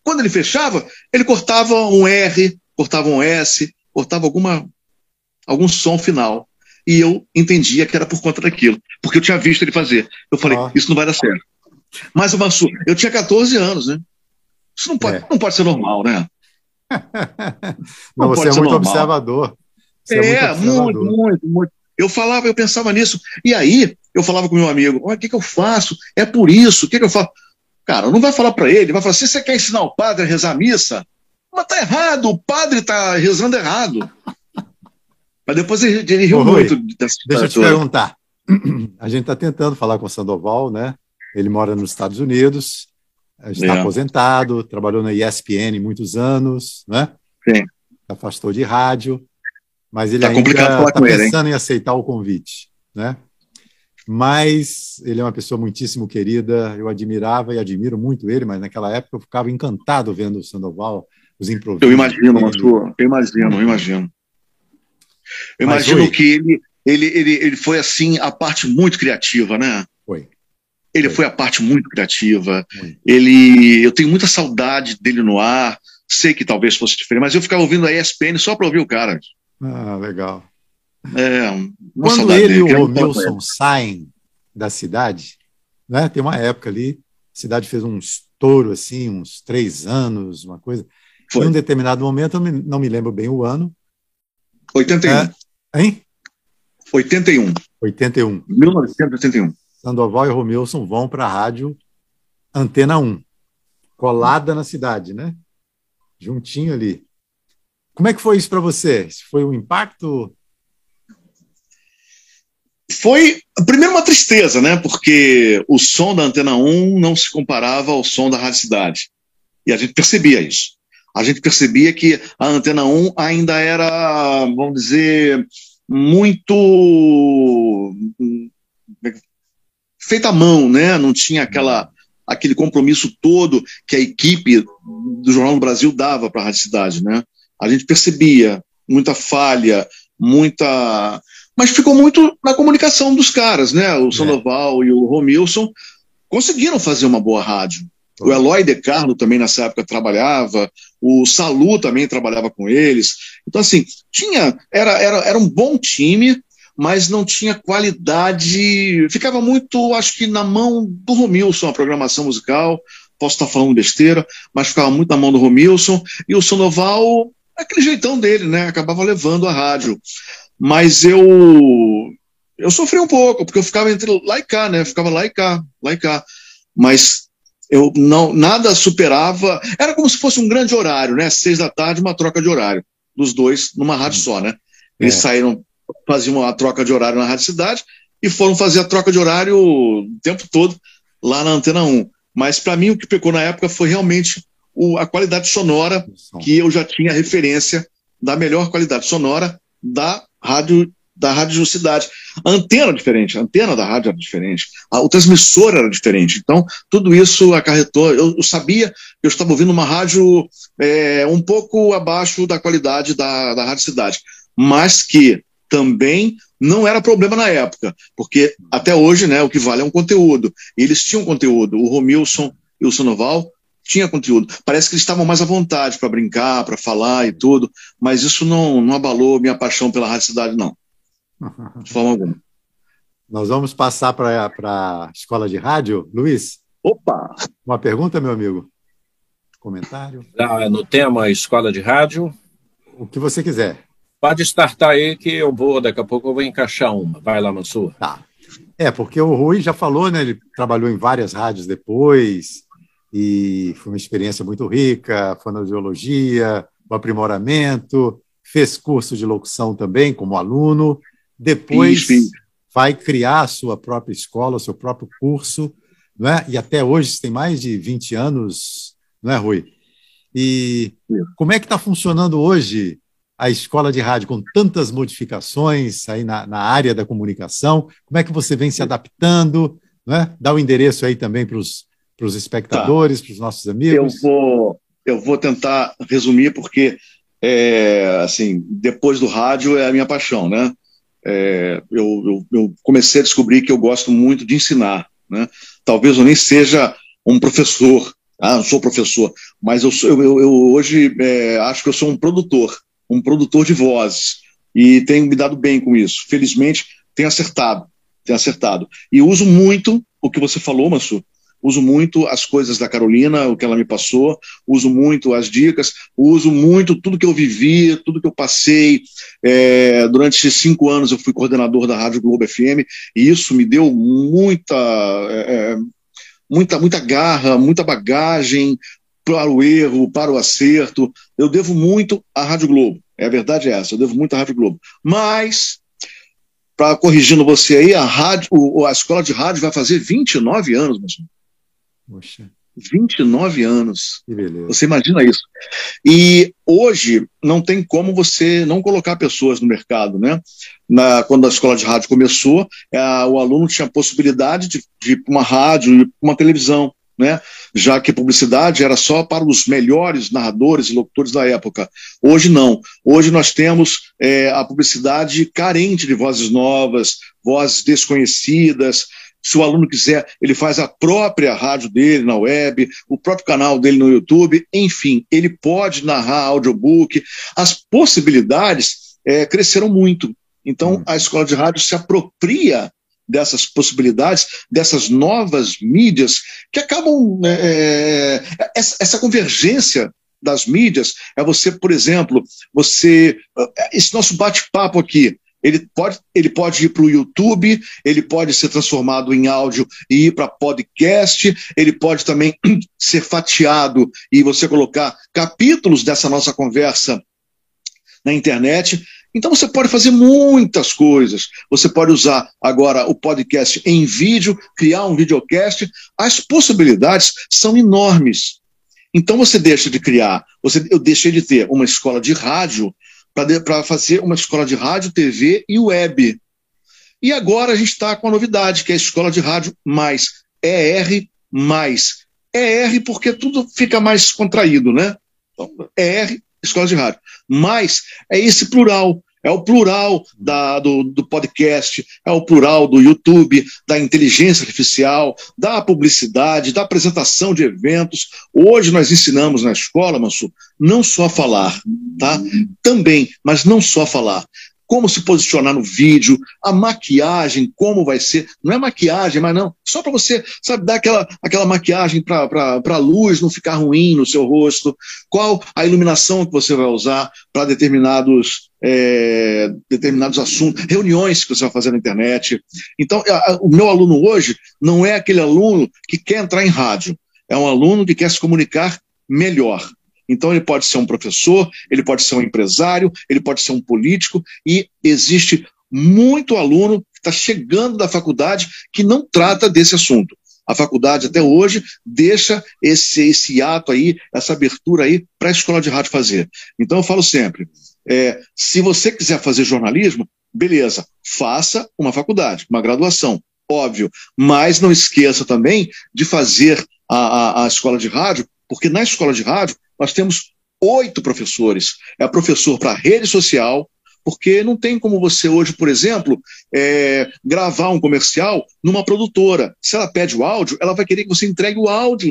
Quando ele fechava, ele cortava um R, cortava um S, cortava alguma, algum som final. E eu entendia que era por conta daquilo, porque eu tinha visto ele fazer. Eu falei, isso não vai dar certo. Mas, Mansu, eu tinha 14 anos, né? Isso não pode, é. não pode ser normal, né? não, não você é muito observador. Você é, é muito, observador. muito, muito, muito. Eu falava, eu pensava nisso. E aí, eu falava com meu amigo: o que, que eu faço? É por isso, o que, que eu faço? Cara, não vai falar para ele, vai falar: se você quer ensinar o padre a rezar a missa, mas tá errado, o padre tá rezando errado. Mas depois ele, ele riu Ô, muito dessa Deixa eu te perguntar. A gente está tentando falar com o Sandoval, né? Ele mora nos Estados Unidos, está é. aposentado, trabalhou na ESPN muitos anos, né? Sim. Afastou de rádio, mas ele tá ainda está pensando ele, em aceitar o convite, né? Mas ele é uma pessoa muitíssimo querida, eu admirava e admiro muito ele, mas naquela época eu ficava encantado vendo o Sandoval os improvisos. Eu imagino, Mansur, eu imagino, eu imagino. Eu Mas imagino foi. que ele, ele, ele, ele foi, assim, a parte muito criativa, né? Foi. Ele foi, foi a parte muito criativa. Ele, eu tenho muita saudade dele no ar. Sei que talvez fosse diferente, mas eu ficava ouvindo a ESPN só para ouvir o cara. Ah, legal. É, Quando ele e o Romilson saem da cidade, né? Tem uma época ali, a cidade fez um estouro assim, uns três anos, uma coisa. Foi. Em um determinado momento, eu não me lembro bem o ano. 81. É, hein? 81. 81. 1981. Sandoval e Romilson vão para a rádio Antena 1, colada na cidade, né? Juntinho ali. Como é que foi isso para você? Foi um impacto? Foi, primeiro, uma tristeza, né? Porque o som da Antena 1 não se comparava ao som da Rádio Cidade. E a gente percebia isso. A gente percebia que a Antena 1 ainda era, vamos dizer, muito feita à mão, né? Não tinha aquela aquele compromisso todo que a equipe do Jornal do Brasil dava para a Rádio Cidade, né? A gente percebia muita falha, muita mas ficou muito na comunicação dos caras, né? O Sandoval é. e o Romilson conseguiram fazer uma boa rádio. O Eloy De Carlo também nessa época trabalhava, o Salu também trabalhava com eles. Então, assim, tinha, era, era, era um bom time, mas não tinha qualidade. Ficava muito, acho que, na mão do Romilson, a programação musical. Posso estar falando besteira, mas ficava muito na mão do Romilson. E o Sandoval, aquele jeitão dele, né? Acabava levando a rádio. Mas eu. Eu sofri um pouco, porque eu ficava entre lá e cá, né? Eu ficava lá e cá, lá e cá. Mas eu não nada superava. Era como se fosse um grande horário, né? Seis da tarde, uma troca de horário dos dois numa rádio só, né? Eles é. saíram, faziam a troca de horário na Rádio Cidade e foram fazer a troca de horário o tempo todo lá na Antena 1. Mas para mim o que pecou na época foi realmente o, a qualidade sonora, que eu já tinha referência da melhor qualidade sonora da rádio da Rádio Cidade. A antena era diferente, a antena da rádio era diferente, a, o transmissor era diferente. Então, tudo isso acarretou. Eu, eu sabia que eu estava ouvindo uma rádio é, um pouco abaixo da qualidade da, da Rádio Cidade, mas que também não era problema na época, porque até hoje né, o que vale é um conteúdo. Eles tinham conteúdo. O Romilson e o Sonoval tinha conteúdo. Parece que eles estavam mais à vontade para brincar, para falar e tudo, mas isso não, não abalou minha paixão pela Rádio Cidade, não. De forma alguma. Nós vamos passar para a escola de rádio. Luiz? Opa! Uma pergunta, meu amigo? Comentário? Ah, no tema escola de rádio? O que você quiser. Pode startar aí que eu vou, daqui a pouco eu vou encaixar uma. Vai lá, Mansur. Tá. É, porque o Rui já falou, né? Ele trabalhou em várias rádios depois e foi uma experiência muito rica, fonoaudiologia, o aprimoramento, fez curso de locução também como aluno depois vai criar a sua própria escola, o seu próprio curso, não é? e até hoje tem mais de 20 anos, não é, Rui? E como é que está funcionando hoje a escola de rádio com tantas modificações aí na, na, área da comunicação? Como é que você vem se adaptando? Não é? Dá o um endereço aí também para os espectadores, tá. para os nossos amigos. Eu vou, eu vou tentar resumir, porque é, assim, depois do rádio é a minha paixão, né? é, eu, eu, eu, comecei a descobrir que eu gosto muito de ensinar. Né? Talvez eu nem seja um professor, ah, não sou professor, mas eu, sou, eu, eu hoje é, acho que eu sou um produtor, um produtor de vozes, e tenho me dado bem com isso. Felizmente, tenho acertado, tenho acertado. E uso muito o que você falou, Massu, uso muito as coisas da Carolina, o que ela me passou, uso muito as dicas, uso muito tudo que eu vivi, tudo que eu passei. É, durante cinco anos eu fui coordenador da Rádio Globo FM e isso me deu muita, é, é, muita, muita garra, muita bagagem para o erro, para o acerto. Eu devo muito à Rádio Globo. É a verdade é essa, eu devo muito à Rádio Globo. Mas para corrigindo você aí, a, rádio, a escola de rádio vai fazer 29 anos, meu senhor. Poxa. 29 anos. Que beleza. Você imagina isso. E hoje não tem como você não colocar pessoas no mercado, né? Na, quando a escola de rádio começou, é, o aluno tinha a possibilidade de, de ir para uma rádio, para uma televisão, né? Já que publicidade era só para os melhores narradores e locutores da época. Hoje não. Hoje nós temos é, a publicidade carente de vozes novas, vozes desconhecidas, se o aluno quiser, ele faz a própria rádio dele na web, o próprio canal dele no YouTube, enfim, ele pode narrar audiobook. As possibilidades é, cresceram muito. Então, hum. a escola de rádio se apropria dessas possibilidades, dessas novas mídias que acabam. Né, é, essa, essa convergência das mídias é você, por exemplo, você. Esse nosso bate-papo aqui Ele pode, ele pode ir para o YouTube, ele pode ser transformado em áudio e ir para podcast, ele pode também ser fatiado e você colocar capítulos dessa nossa conversa na internet. Então você pode fazer muitas coisas. Você pode usar agora o podcast em vídeo, criar um videocast. As possibilidades são enormes. Então você deixa de criar, você, eu deixei de ter uma escola de rádio para fazer uma escola de rádio, TV e web. E agora a gente está com a novidade, que é a escola de rádio mais ER mais. ER porque tudo fica mais contraído, né? Então, ER, escola de rádio. Mais é esse plural. É o plural da, do, do, podcast, é o plural do YouTube, da inteligência artificial, da publicidade, da apresentação de eventos. Hoje nós ensinamos na escola, Mansu, não só falar, tá? Também, mas não só falar como se posicionar no vídeo, a maquiagem, como vai ser. Não é maquiagem, mas não. Só para você, sabe, dar aquela, aquela maquiagem para a luz não ficar ruim no seu rosto. Qual a iluminação que você vai usar para determinados, é, determinados assuntos, reuniões que você vai fazer na internet. Então, a, a, o meu aluno hoje não é aquele aluno que quer entrar em rádio. É um aluno que quer se comunicar melhor. Então, ele pode ser um professor, ele pode ser um empresário, ele pode ser um político, e existe muito aluno que está chegando da faculdade que não trata desse assunto. A faculdade, até hoje, deixa esse, esse ato aí, essa abertura aí, para a escola de rádio fazer. Então, eu falo sempre: é, se você quiser fazer jornalismo, beleza, faça uma faculdade, uma graduação, óbvio, mas não esqueça também de fazer a, a, a escola de rádio, porque na escola de rádio nós temos oito professores. É professor para rede social, porque não tem como você hoje, por exemplo, é, gravar um comercial numa produtora. Se ela pede o áudio, ela vai querer que você entregue o áudio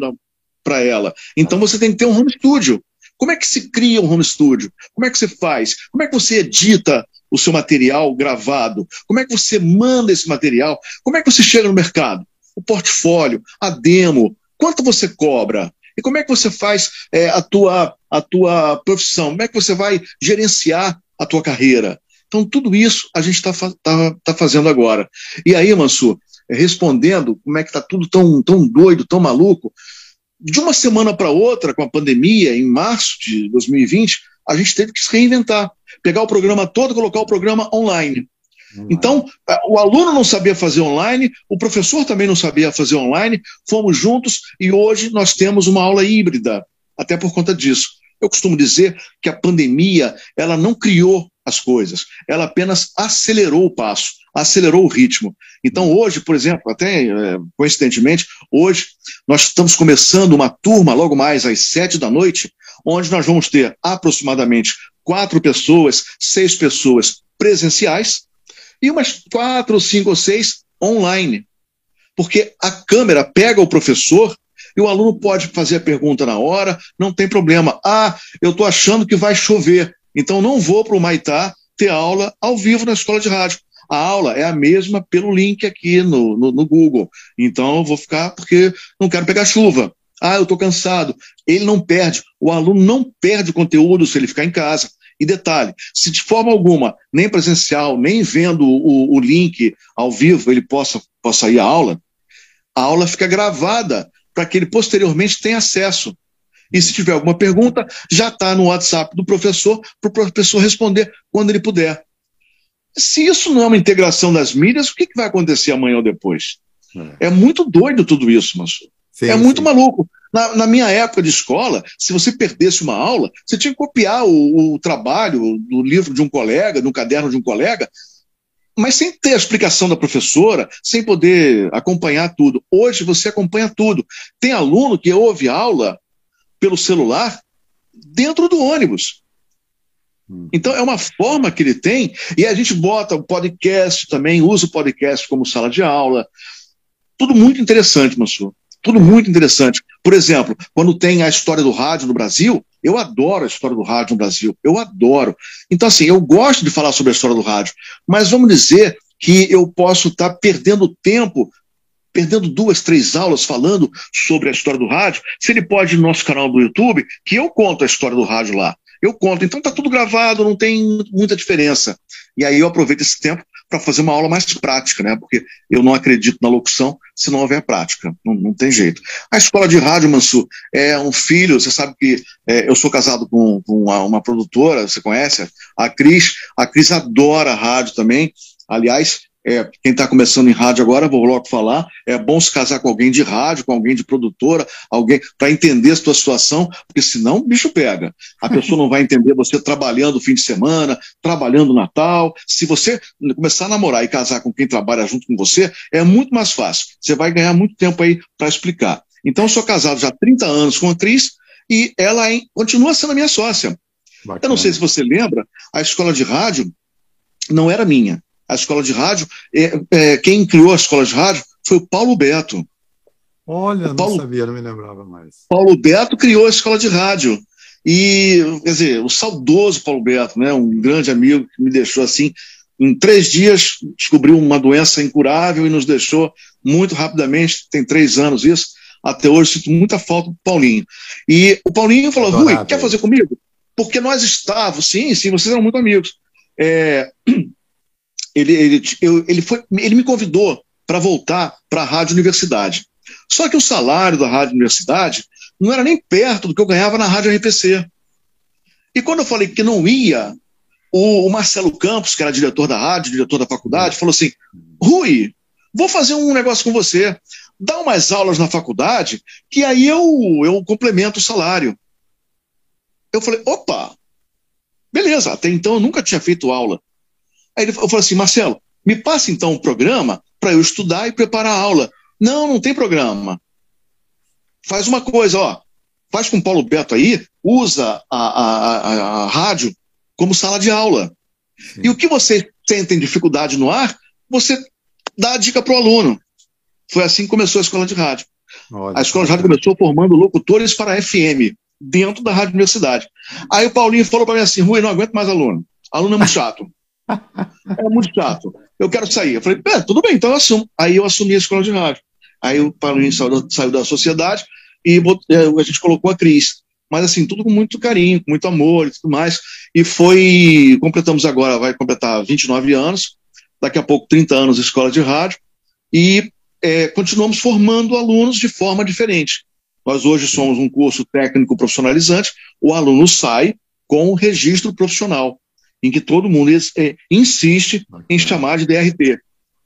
para ela. Então você tem que ter um home studio. Como é que se cria um home studio? Como é que você faz? Como é que você edita o seu material gravado? Como é que você manda esse material? Como é que você chega no mercado? O portfólio, a demo, quanto você cobra? E como é que você faz é, a, tua, a tua profissão? Como é que você vai gerenciar a tua carreira? Então, tudo isso a gente está tá, tá fazendo agora. E aí, Mansur, respondendo como é que está tudo tão, tão doido, tão maluco, de uma semana para outra, com a pandemia, em março de 2020, a gente teve que se reinventar. Pegar o programa todo e colocar o programa online. Então, o aluno não sabia fazer online, o professor também não sabia fazer online, fomos juntos e hoje nós temos uma aula híbrida, até por conta disso. Eu costumo dizer que a pandemia, ela não criou as coisas, ela apenas acelerou o passo, acelerou o ritmo. Então, hoje, por exemplo, até é, coincidentemente, hoje nós estamos começando uma turma, logo mais às sete da noite, onde nós vamos ter aproximadamente quatro pessoas, seis pessoas presenciais e umas quatro, cinco ou seis online. Porque a câmera pega o professor e o aluno pode fazer a pergunta na hora, não tem problema. Ah, eu estou achando que vai chover, então não vou para o Maitá ter aula ao vivo na escola de rádio. A aula é a mesma pelo link aqui no, no, no Google. Então eu vou ficar porque não quero pegar chuva. Ah, eu estou cansado. Ele não perde, o aluno não perde conteúdo se ele ficar em casa. E detalhe, se de forma alguma, nem presencial, nem vendo o, o link ao vivo, ele possa, possa ir à aula, a aula fica gravada para que ele posteriormente tenha acesso. E se tiver alguma pergunta, já está no WhatsApp do professor para o professor responder quando ele puder. Se isso não é uma integração das mídias, o que, que vai acontecer amanhã ou depois? É, é muito doido tudo isso, Manso. é muito sim. maluco. Na, na, minha época de escola, se você perdesse uma aula, você tinha que copiar o, o trabalho do livro de um colega, do caderno de um colega, mas sem ter a explicação da professora, sem poder acompanhar tudo. Hoje você acompanha tudo. Tem aluno que ouve aula pelo celular dentro do ônibus. Hum. Então é uma forma que ele tem, e a gente bota o podcast também, usa o podcast como sala de aula. Tudo muito interessante, Mansur. Tudo muito interessante. Por exemplo, quando tem a história do rádio no Brasil, eu adoro a história do rádio no Brasil. Eu adoro. Então, assim, eu gosto de falar sobre a história do rádio, mas vamos dizer que eu posso estar tá perdendo tempo, perdendo duas, três aulas falando sobre a história do rádio, se ele pode ir no nosso canal do YouTube, que eu conto a história do rádio lá. eu conto. Então tá tudo gravado, não tem muita diferença. E aí eu aproveito esse tempo para fazer uma aula mais prática, né? Porque eu não acredito na locução se não houver prática. Não, não tem jeito. A escola de rádio, Mansu, é um filho. Você sabe que é, eu sou casado com, com uma, uma, produtora, você conhece? A Cris. A Cris adora rádio também. Aliás, é, quem está começando em rádio agora, vou logo falar, é bom se casar com alguém de rádio, com alguém de produtora, alguém para entender a sua situação, porque senão o bicho pega. A pessoa não vai entender você trabalhando o fim de semana, trabalhando Natal. Se você começar a namorar e casar com quem trabalha junto com você, é muito mais fácil. Você vai ganhar muito tempo aí para explicar. Então, eu sou casado já há 30 anos com a Cris e ela hein, continua sendo a minha sócia. Bacana. Eu não sei se você lembra, a escola de rádio não era minha a escola de rádio. É, é, quem criou a escola de rádio foi o Paulo Beto. Olha, Paulo, não sabia, não me lembrava mais. Paulo Beto criou a escola de rádio. E, quer dizer, o saudoso Paulo Beto, né, um grande amigo que me deixou assim, em três dias descobriu uma doença incurável e nos deixou muito rapidamente, tem três anos isso, até hoje sinto muita falta do Paulinho. E o Paulinho falou, Rui, quer fazer comigo? Porque nós estávamos, sim, sim, vocês eram muito amigos. É, ele, ele, eu, ele, foi, ele me convidou para voltar para a Rádio Universidade. Só que o salário da Rádio Universidade não era nem perto do que eu ganhava na Rádio RPC. E quando eu falei que não ia, o, o Marcelo Campos, que era diretor da rádio, diretor da faculdade, falou assim: Rui, vou fazer um negócio com você. Dá umas aulas na faculdade, que aí eu, eu complemento o salário. Eu falei: opa, beleza, até então eu nunca tinha feito aula. Aí ele falou assim: Marcelo, me passa então o programa para eu estudar e preparar a aula. Não, não tem programa. Faz uma coisa, ó. Faz com o Paulo Beto aí, usa a, a, a, a rádio como sala de aula. Sim. E o que você tem dificuldade no ar, você dá a dica para o aluno. Foi assim que começou a escola de rádio. Olha, a escola de rádio começou formando locutores para FM, dentro da Rádio Universidade. Aí o Paulinho falou para mim assim: Rui, não aguento mais aluno. Aluno é muito chato. É muito chato. Eu quero sair. Eu falei, tudo bem, então eu assumo. Aí eu assumi a escola de rádio. Aí o Paulinho saiu, saiu da sociedade e é, a gente colocou a Cris. Mas assim, tudo com muito carinho, com muito amor e tudo mais. E foi. Completamos agora, vai completar 29 anos, daqui a pouco 30 anos de escola de rádio. E é, continuamos formando alunos de forma diferente. Nós hoje somos um curso técnico profissionalizante, o aluno sai com o registro profissional em que todo mundo é, insiste em chamar de DRT.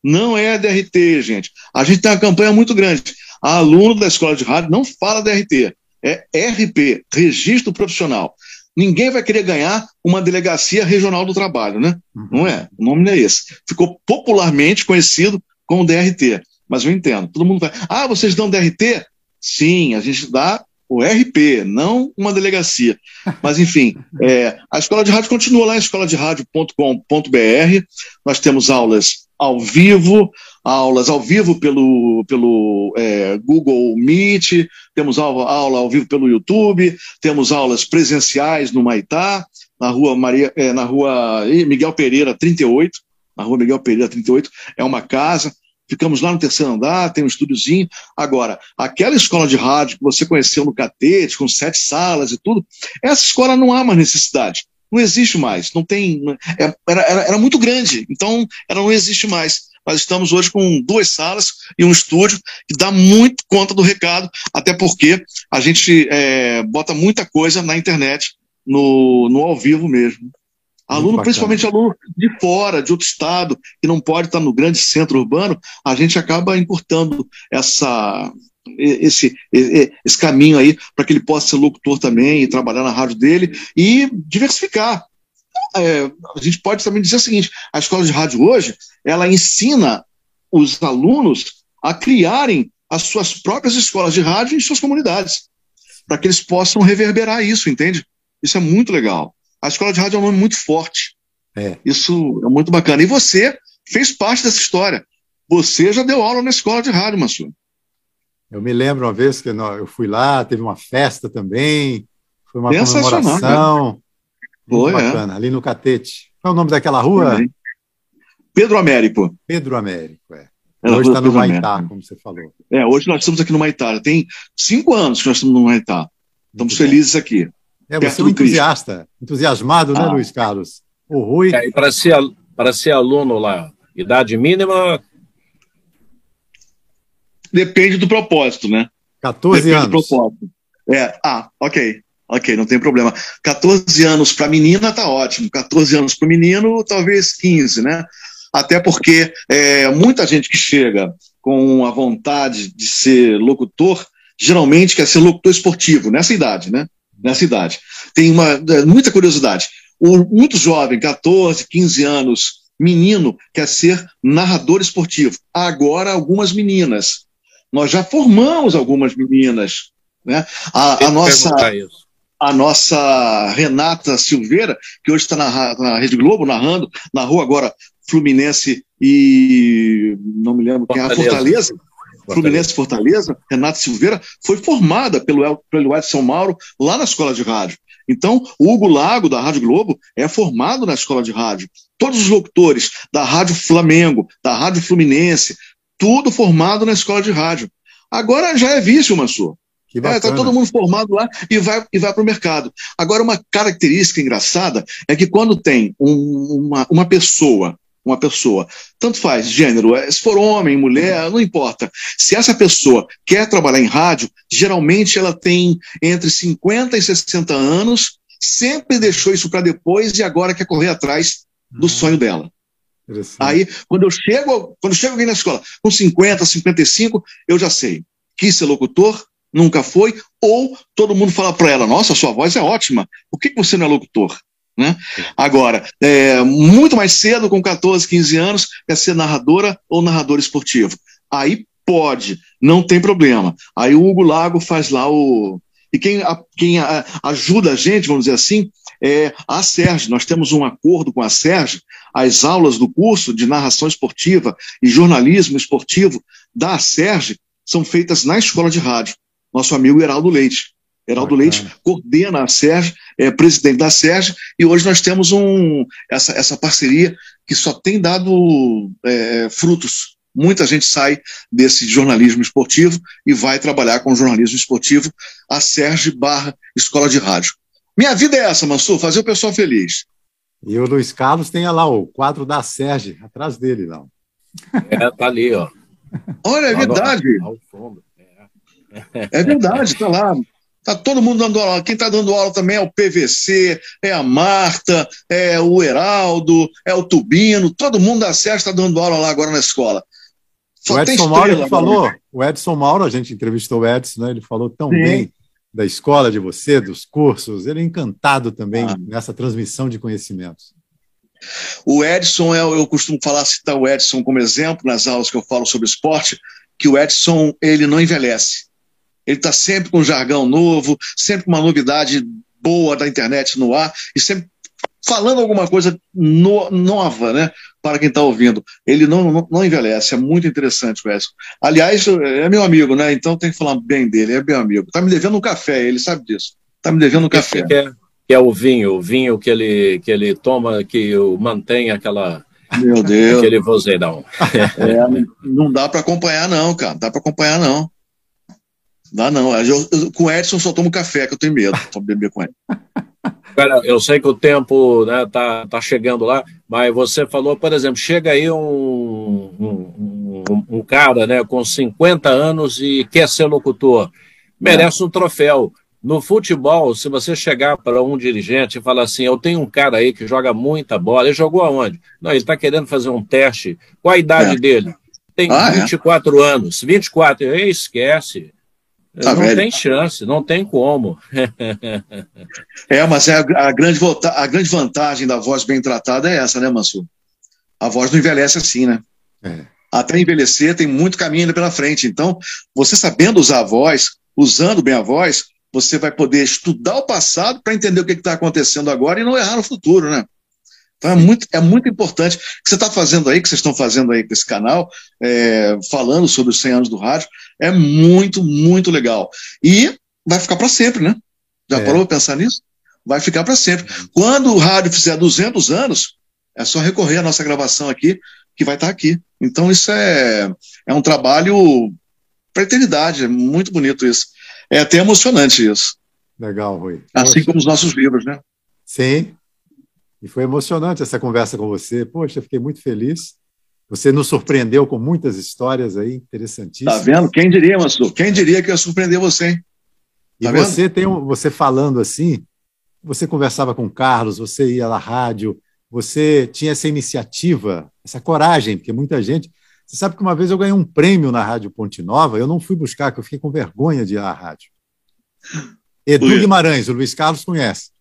Não é DRT, gente. A gente tem uma campanha muito grande. A aluno da escola de rádio não fala DRT. É RP, Registro Profissional. Ninguém vai querer ganhar uma delegacia regional do trabalho, né? Uhum. Não é? O nome não é esse. Ficou popularmente conhecido como DRT. Mas eu entendo. Todo mundo vai. Ah, vocês dão DRT? Sim, a gente dá o RP, não uma delegacia. Mas, enfim, é, a escola de rádio continua lá em escoladeradio.com.br. Nós temos aulas ao vivo, aulas ao vivo pelo, pelo é, Google Meet, temos aula, aula ao vivo pelo YouTube, temos aulas presenciais no Maitá, na rua, Maria, é, na rua Miguel Pereira 38, na rua Miguel Pereira 38, é uma casa ficamos lá no terceiro andar, tem um estúdiozinho. Agora, aquela escola de rádio que você conheceu no Catete, com sete salas e tudo, essa escola não há mais necessidade. Não existe mais. Não tem. É, era, era, era muito grande, então ela não existe mais. Nós estamos hoje com duas salas e um estúdio que dá muito conta do recado, até porque a gente é, bota muita coisa na internet, no, no ao vivo mesmo. Aluno, principalmente aluno de fora, de outro estado, que não pode estar no grande centro urbano, a gente acaba encurtando essa, esse, esse caminho aí para que ele possa ser locutor também e trabalhar na rádio dele e diversificar. É, a gente pode também dizer o seguinte: a escola de rádio hoje ela ensina os alunos a criarem as suas próprias escolas de rádio em suas comunidades, para que eles possam reverberar isso, entende? Isso é muito legal. A escola de rádio é um nome muito forte. É. Isso é muito bacana. E você fez parte dessa história. Você já deu aula na escola de rádio, Massu. Eu me lembro uma vez que eu fui lá, teve uma festa também, foi uma comemoração. Muito foi, é. bacana, é. ali no Catete. Qual é o nome daquela rua? Pedro Américo. Pedro Américo, é. é hoje está no Maitá, como você falou. É, hoje nós estamos aqui no Maitá. Tem cinco anos que nós estamos no Maitá. Estamos Muito felizes bom. aqui. É, você é um entusiasta, entusiasmado, né, ah. Luiz Carlos? O Rui. É, para ser, ser aluno lá, idade mínima. Depende do propósito, né? 14 Depende anos. Do propósito. É, ah, ok. Ok, não tem problema. 14 anos para menina tá ótimo. 14 anos para o menino, talvez 15, né? Até porque é, muita gente que chega com a vontade de ser locutor, geralmente quer ser locutor esportivo, nessa idade, né? Nessa idade. Tem uma, é, muita curiosidade. O, muito jovem, 14, 15 anos, menino, quer ser narrador esportivo. Agora, algumas meninas. Nós já formamos algumas meninas. Né? A, a nossa a nossa Renata Silveira, que hoje está na, na, Rede Globo, narrando, narrou agora Fluminense e. não me lembro quem é, Fortaleza. Fortaleza. Fluminense Fortaleza, Renata Silveira, foi formada pelo, pelo Edson Mauro lá na escola de rádio. Então, o Hugo Lago, da Rádio Globo, é formado na escola de rádio. Todos os locutores da Rádio Flamengo, da Rádio Fluminense, tudo formado na escola de rádio. Agora já é vício, Mansur. Está é, tá todo mundo formado lá e vai, e vai para o mercado. Agora, uma característica engraçada é que quando tem um, uma, uma pessoa, uma pessoa, tanto faz gênero, é, se for homem, mulher, não importa. Se essa pessoa quer trabalhar em rádio, geralmente ela tem entre 50 e 60 anos, sempre deixou isso para depois e agora quer correr atrás do uhum. sonho dela. Aí, quando eu chego, quando chego aqui na escola, com 50, 55, eu já sei. Quis ser locutor, nunca foi, ou todo mundo fala para ela: nossa, sua voz é ótima, por que você não é locutor? Né? Agora, é, muito mais cedo, com 14, 15 anos, quer ser narradora ou narrador esportivo. Aí pode, não tem problema. Aí o Hugo Lago faz lá o. E quem, a, quem a, ajuda a gente, vamos dizer assim, é a Sérgio. Nós temos um acordo com a Sérgio. As aulas do curso de narração esportiva e jornalismo esportivo da Sérgio são feitas na escola de rádio nosso amigo Heraldo Leite. Heraldo. Leite coordena a SERG, é presidente da SERG, e hoje nós temos um, essa, essa parceria que só tem dado é, frutos. Muita gente sai desse jornalismo esportivo e vai trabalhar com jornalismo esportivo, a SERG barra Escola de Rádio. Minha vida é essa, Mansur, fazer o pessoal feliz. E o Luiz Carlos tem lá o quadro da SERG, atrás dele, não. É, tá ali, ó. Olha, é verdade. É verdade, está lá. Está todo mundo dando aula. Quem está dando aula também é o PVC, é a Marta, é o Heraldo, é o Tubino. Todo mundo da SES está dando aula lá agora na escola. Só o Edson Mauro falou, o Edson Mauro, a gente entrevistou o Edson, né? ele falou tão Sim. bem da escola de você, dos cursos, ele é encantado também ah. nessa transmissão de conhecimentos. O Edson, é, eu costumo falar, citar o Edson como exemplo nas aulas que eu falo sobre esporte, que o Edson ele não envelhece. Ele está sempre com um jargão novo, sempre com uma novidade boa da internet no ar e sempre falando alguma coisa no, nova, né? Para quem está ouvindo. Ele não, não, não, envelhece, é muito interessante o Edson. Aliás, é meu amigo, né? Então tem que falar bem dele, é meu amigo. Está me devendo um café, ele sabe disso. Está me devendo um café. Que é, que é o vinho, o vinho que ele, que ele toma, que mantém aquela. Meu Deus. Aquele vozeirão. É, não dá para acompanhar, não, cara. Não dá para acompanhar, não. Dá não. Eu, eu, com o Edson só tomo café, que eu tenho medo de beber com ele. Cara, eu sei que o tempo né, tá, tá chegando lá, mas você falou, por exemplo, chega aí um, um, um, um cara né, com 50 anos e quer ser locutor. Merece um troféu. No futebol, se você chegar para um dirigente e falar assim, eu tenho um cara aí que joga muita bola, ele jogou aonde? Não, ele está querendo fazer um teste. Qual a idade é. dele? Tem ah, 24 é? anos. 24, aí esquece. Tá não velho. tem chance, não tem como. é, mas é a, a, grande, a grande vantagem da voz bem tratada é essa, né, Mansur? A voz não envelhece assim, né? É. Até envelhecer tem muito caminho ainda pela frente. Então, você sabendo usar a voz, usando bem a voz, você vai poder estudar o passado para entender o que está acontecendo agora e não errar no futuro, né? Então é muito, é muito importante. O que você está fazendo aí, que vocês estão fazendo aí com esse canal, é, falando sobre os 100 anos do rádio, é muito, muito legal. E vai ficar para sempre, né? Já é. parou para pensar nisso? Vai ficar para sempre. Quando o rádio fizer 200 anos, é só recorrer à nossa gravação aqui, que vai estar tá aqui. Então isso é, é um trabalho para eternidade, é muito bonito isso. É até emocionante isso. Legal, Rui. Assim Poxa. como os nossos livros, né? Sim. E foi emocionante essa conversa com você. Poxa, fiquei muito feliz. Você nos surpreendeu com muitas histórias aí interessantíssimas. Tá vendo? Quem diria, Massu? Quem diria que ia surpreender você, hein? Tá e vendo? você tem um, você falando assim, você conversava com o Carlos, você ia na rádio, você tinha essa iniciativa, essa coragem, porque muita gente. Você sabe que uma vez eu ganhei um prêmio na Rádio Ponte Nova, eu não fui buscar, porque eu fiquei com vergonha de ir à rádio. Edu Guimarães, o Luiz Carlos conhece.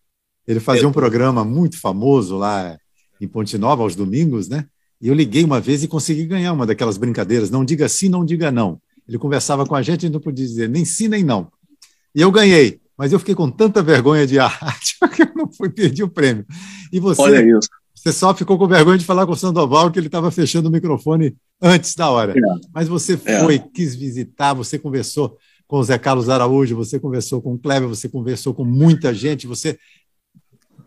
Ele fazia um programa muito famoso lá em Ponte Nova, aos domingos, né? E eu liguei uma vez e consegui ganhar uma daquelas brincadeiras. Não diga sim, não diga não. Ele conversava com a gente e não podia dizer nem sim, nem não. E eu ganhei, mas eu fiquei com tanta vergonha de rádio que eu não fui perder o prêmio. E você, Olha isso. você só ficou com vergonha de falar com o Sandoval que ele estava fechando o microfone antes da hora. É. Mas você é. foi, é. quis visitar, você conversou com o Zé Carlos Araújo, você conversou com o Kleber, você conversou com muita gente, você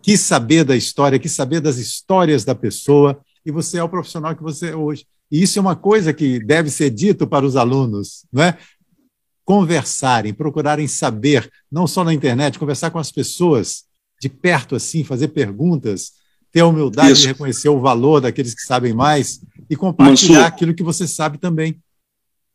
quis saber da história, quis saber das histórias da pessoa, e você é o profissional que você é hoje. E isso é uma coisa que deve ser dito para os alunos, não é? Conversarem, procurarem saber, não só na internet, conversar com as pessoas de perto assim, fazer perguntas, ter a humildade isso. de reconhecer o valor daqueles que sabem mais e compartilhar Mansur, aquilo que você sabe também.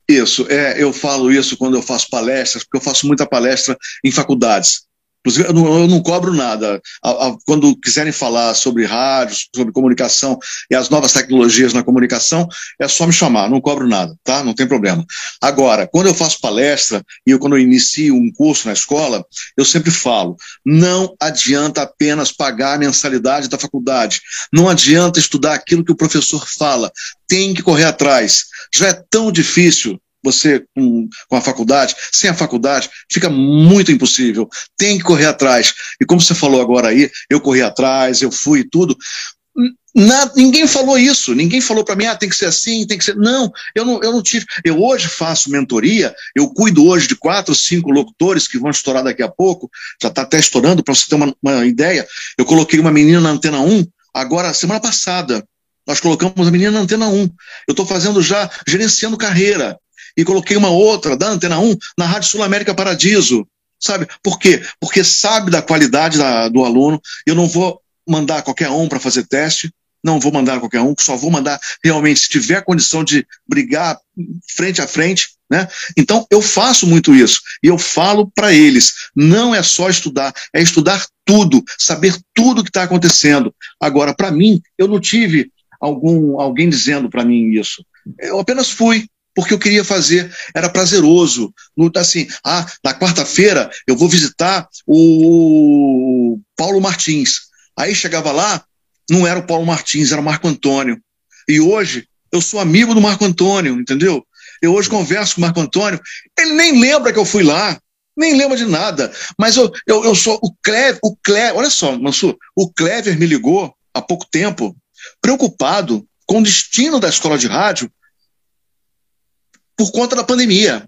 Isso, é, eu falo isso quando eu faço palestras, porque eu faço muita palestra em faculdades. Inclusive, eu não, eu não cobro nada. A, a, quando quiserem falar sobre rádio, sobre comunicação e as novas tecnologias na comunicação, é só me chamar, não cobro nada, tá? Não tem problema. Agora, quando eu faço palestra e eu, quando eu inicio um curso na escola, eu sempre falo: não adianta apenas pagar a mensalidade da faculdade, não adianta estudar aquilo que o professor fala, tem que correr atrás. Já é tão difícil você com, com a faculdade, sem a faculdade, fica muito impossível. Tem que correr atrás. E como você falou agora aí, eu corri atrás, eu fui e tudo. Ninguém falou isso, ninguém falou para mim, ah, tem que ser assim, tem que ser. Não, eu não, eu não tive. Eu hoje faço mentoria, eu cuido hoje de quatro, cinco locutores que vão estourar daqui a pouco, já está até estourando, para você ter uma, uma, ideia. Eu coloquei uma menina na antena 1, agora, semana passada. Nós colocamos a menina na antena 1. Eu estou fazendo já, gerenciando carreira e coloquei uma outra da Antena 1 na Rádio Sul América Paradiso. Sabe? Por quê? Porque sabe da qualidade da, do aluno. Eu não vou mandar qualquer um para fazer teste, não vou mandar qualquer um, só vou mandar realmente se tiver condição de brigar frente a frente, né? Então eu faço muito isso e eu falo para eles, não é só estudar, é estudar tudo, saber tudo que está acontecendo. Agora, para mim, eu não tive algum alguém dizendo para mim isso. Eu apenas fui, porque eu queria fazer, era prazeroso. Assim, ah, na quarta-feira eu vou visitar o Paulo Martins. Aí chegava lá, não era o Paulo Martins, era o Marco Antônio. E hoje eu sou amigo do Marco Antônio, entendeu? Eu hoje converso com o Marco Antônio, ele nem lembra que eu fui lá, nem lembra de nada. Mas eu, eu, eu sou o Clever, o Clever, olha só, Mansur, o Clever me ligou há pouco tempo, preocupado com o destino da escola de rádio, por conta da pandemia.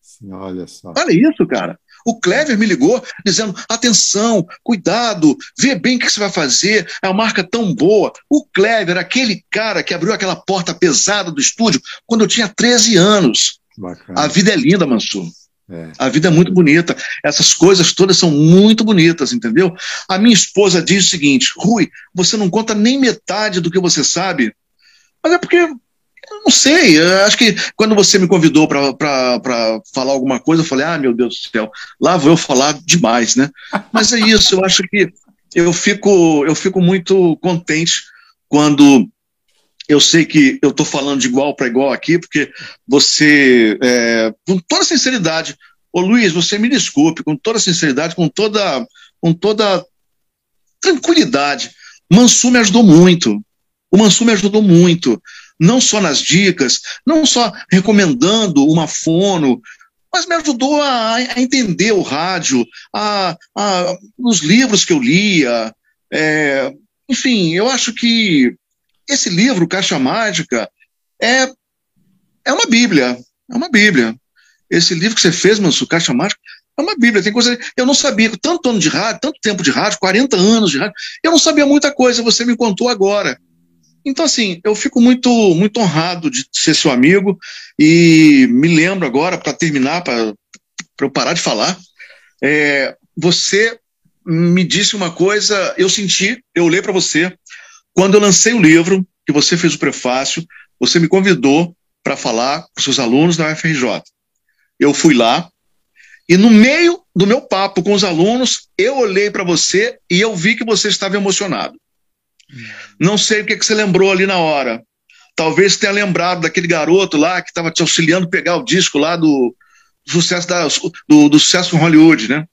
Sim, olha só. Olha isso, cara. O Clever me ligou dizendo: atenção, cuidado, vê bem o que você vai fazer, é uma marca tão boa. O Clever, aquele cara que abriu aquela porta pesada do estúdio quando eu tinha 13 anos. Bacana. A vida é linda, Mansur. É. A vida é muito bonita. Essas coisas todas são muito bonitas, entendeu? A minha esposa diz o seguinte: Rui, você não conta nem metade do que você sabe. Mas é porque não sei, acho que quando você me convidou para falar alguma coisa, eu falei, ah, meu Deus do céu, lá vou eu falar demais, né? Mas é isso, eu acho que eu fico, eu fico muito contente quando eu sei que eu estou falando de igual para igual aqui, porque você, é, com toda sinceridade, ô Luiz, você me desculpe, com toda sinceridade, com toda, com toda tranquilidade, Mansur me ajudou muito. O Mansur me ajudou muito não só nas dicas, não só recomendando uma fono, mas me ajudou a, a entender o rádio, a, a, os livros que eu lia. É, enfim, eu acho que esse livro, Caixa Mágica, é, é uma Bíblia. É uma Bíblia. Esse livro que você fez, Manso, Caixa Mágica, é uma Bíblia. Tem coisa. Eu não sabia, tanto ano de rádio, tanto tempo de rádio, 40 anos de rádio, eu não sabia muita coisa, você me contou agora. Então, assim, eu fico muito, muito honrado de ser seu amigo e me lembro agora, para terminar, para eu parar de falar, é, você me disse uma coisa, eu senti, eu olhei para você, quando eu lancei o livro, que você fez o prefácio, você me convidou para falar com seus alunos da UFRJ. Eu fui lá, e no meio do meu papo com os alunos, eu olhei para você e eu vi que você estava emocionado. Não sei o que, que você lembrou ali na hora. Talvez tenha lembrado daquele garoto lá que estava te auxiliando a pegar o disco lá do, sucesso da, do, do sucesso com Hollywood, né?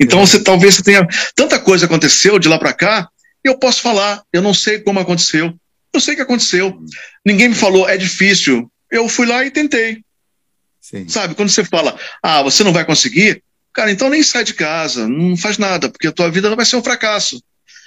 Então você talvez você tenha tanta coisa aconteceu de lá para cá, eu posso falar, eu não sei como aconteceu. Eu sei que aconteceu. Ninguém me falou, é difícil. Eu fui lá e tentei. Sim. Sabe, quando você fala, ah, você não vai conseguir, cara, então nem sai de casa, não faz nada, porque a tua vida não vai ser um fracasso.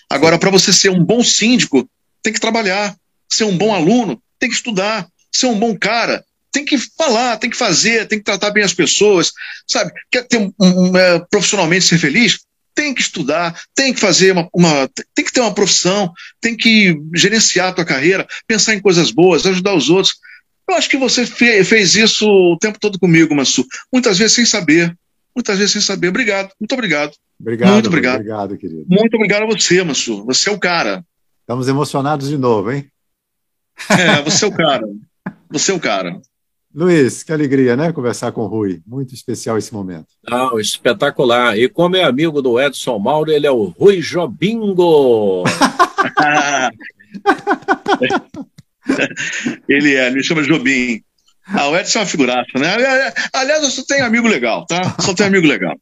Agora, para você ser um bom síndico, tem que trabalhar. Ser um bom aluno, tem que estudar. Ser um bom cara, tem que falar, tem que fazer, tem que tratar bem as pessoas, sabe? Quer ter um, um, é, profissionalmente ser feliz? Tem que estudar, tem que fazer uma, uma, tem que ter uma profissão, tem que gerenciar a tua carreira, pensar em coisas boas, ajudar os outros. Eu acho que você fe, fez isso o tempo todo comigo, Massu. Muitas vezes sem saber, muitas vezes sem saber. Obrigado, muito obrigado. Obrigado, muito obrigado. Obrigado, querido. Muito obrigado a você, Massu. Você é o cara. Estamos emocionados de novo, hein? É, você é o cara. Você é o cara. Luiz, que alegria, né? Conversar com o Rui. Muito especial esse momento. Não, espetacular. E como é amigo do Edson Mauro, ele é o Rui Jobingo. ele é, me chama Jobim. Ah, o Edson é uma figuraça, né? Aliás, eu só tenho amigo legal, tá? Só tenho amigo legal.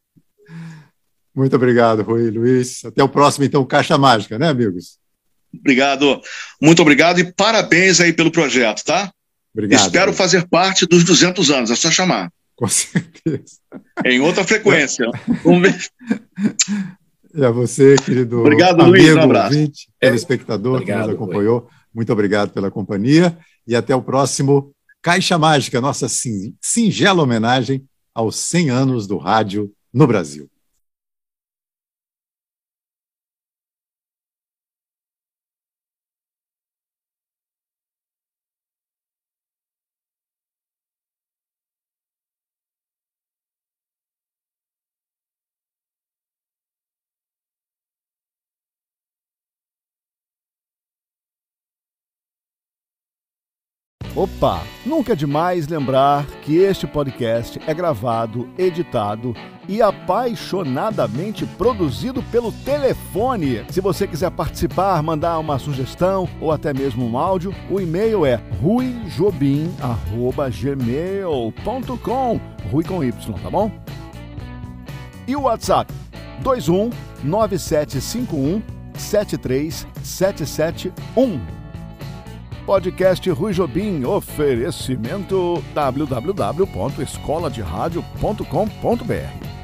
Muito obrigado, Rui Luiz. Até o próximo, então, Caixa Mágica, né, amigos? Obrigado. Muito obrigado e parabéns aí pelo projeto, tá? Obrigado. Espero fazer parte dos 200 anos, é só chamar. Com certeza. Em outra frequência. Vamos ver. E a você, querido obrigado, amigo, Luiz, um abraço. ouvinte, telespectador obrigado, que nos acompanhou. Muito obrigado pela companhia e até o próximo Caixa Mágica, nossa singela homenagem aos 100 anos do rádio no Brasil. Opa! Nunca é demais lembrar que este podcast é gravado, editado e apaixonadamente produzido pelo telefone. Se você quiser participar, mandar uma sugestão ou até mesmo um áudio, o e-mail é ruijobim@gmail.com, Rui com Y, tá bom? E o WhatsApp 21 9751 73771. Podcast Rui Jobim, oferecimento www.escoladeradio.com.br.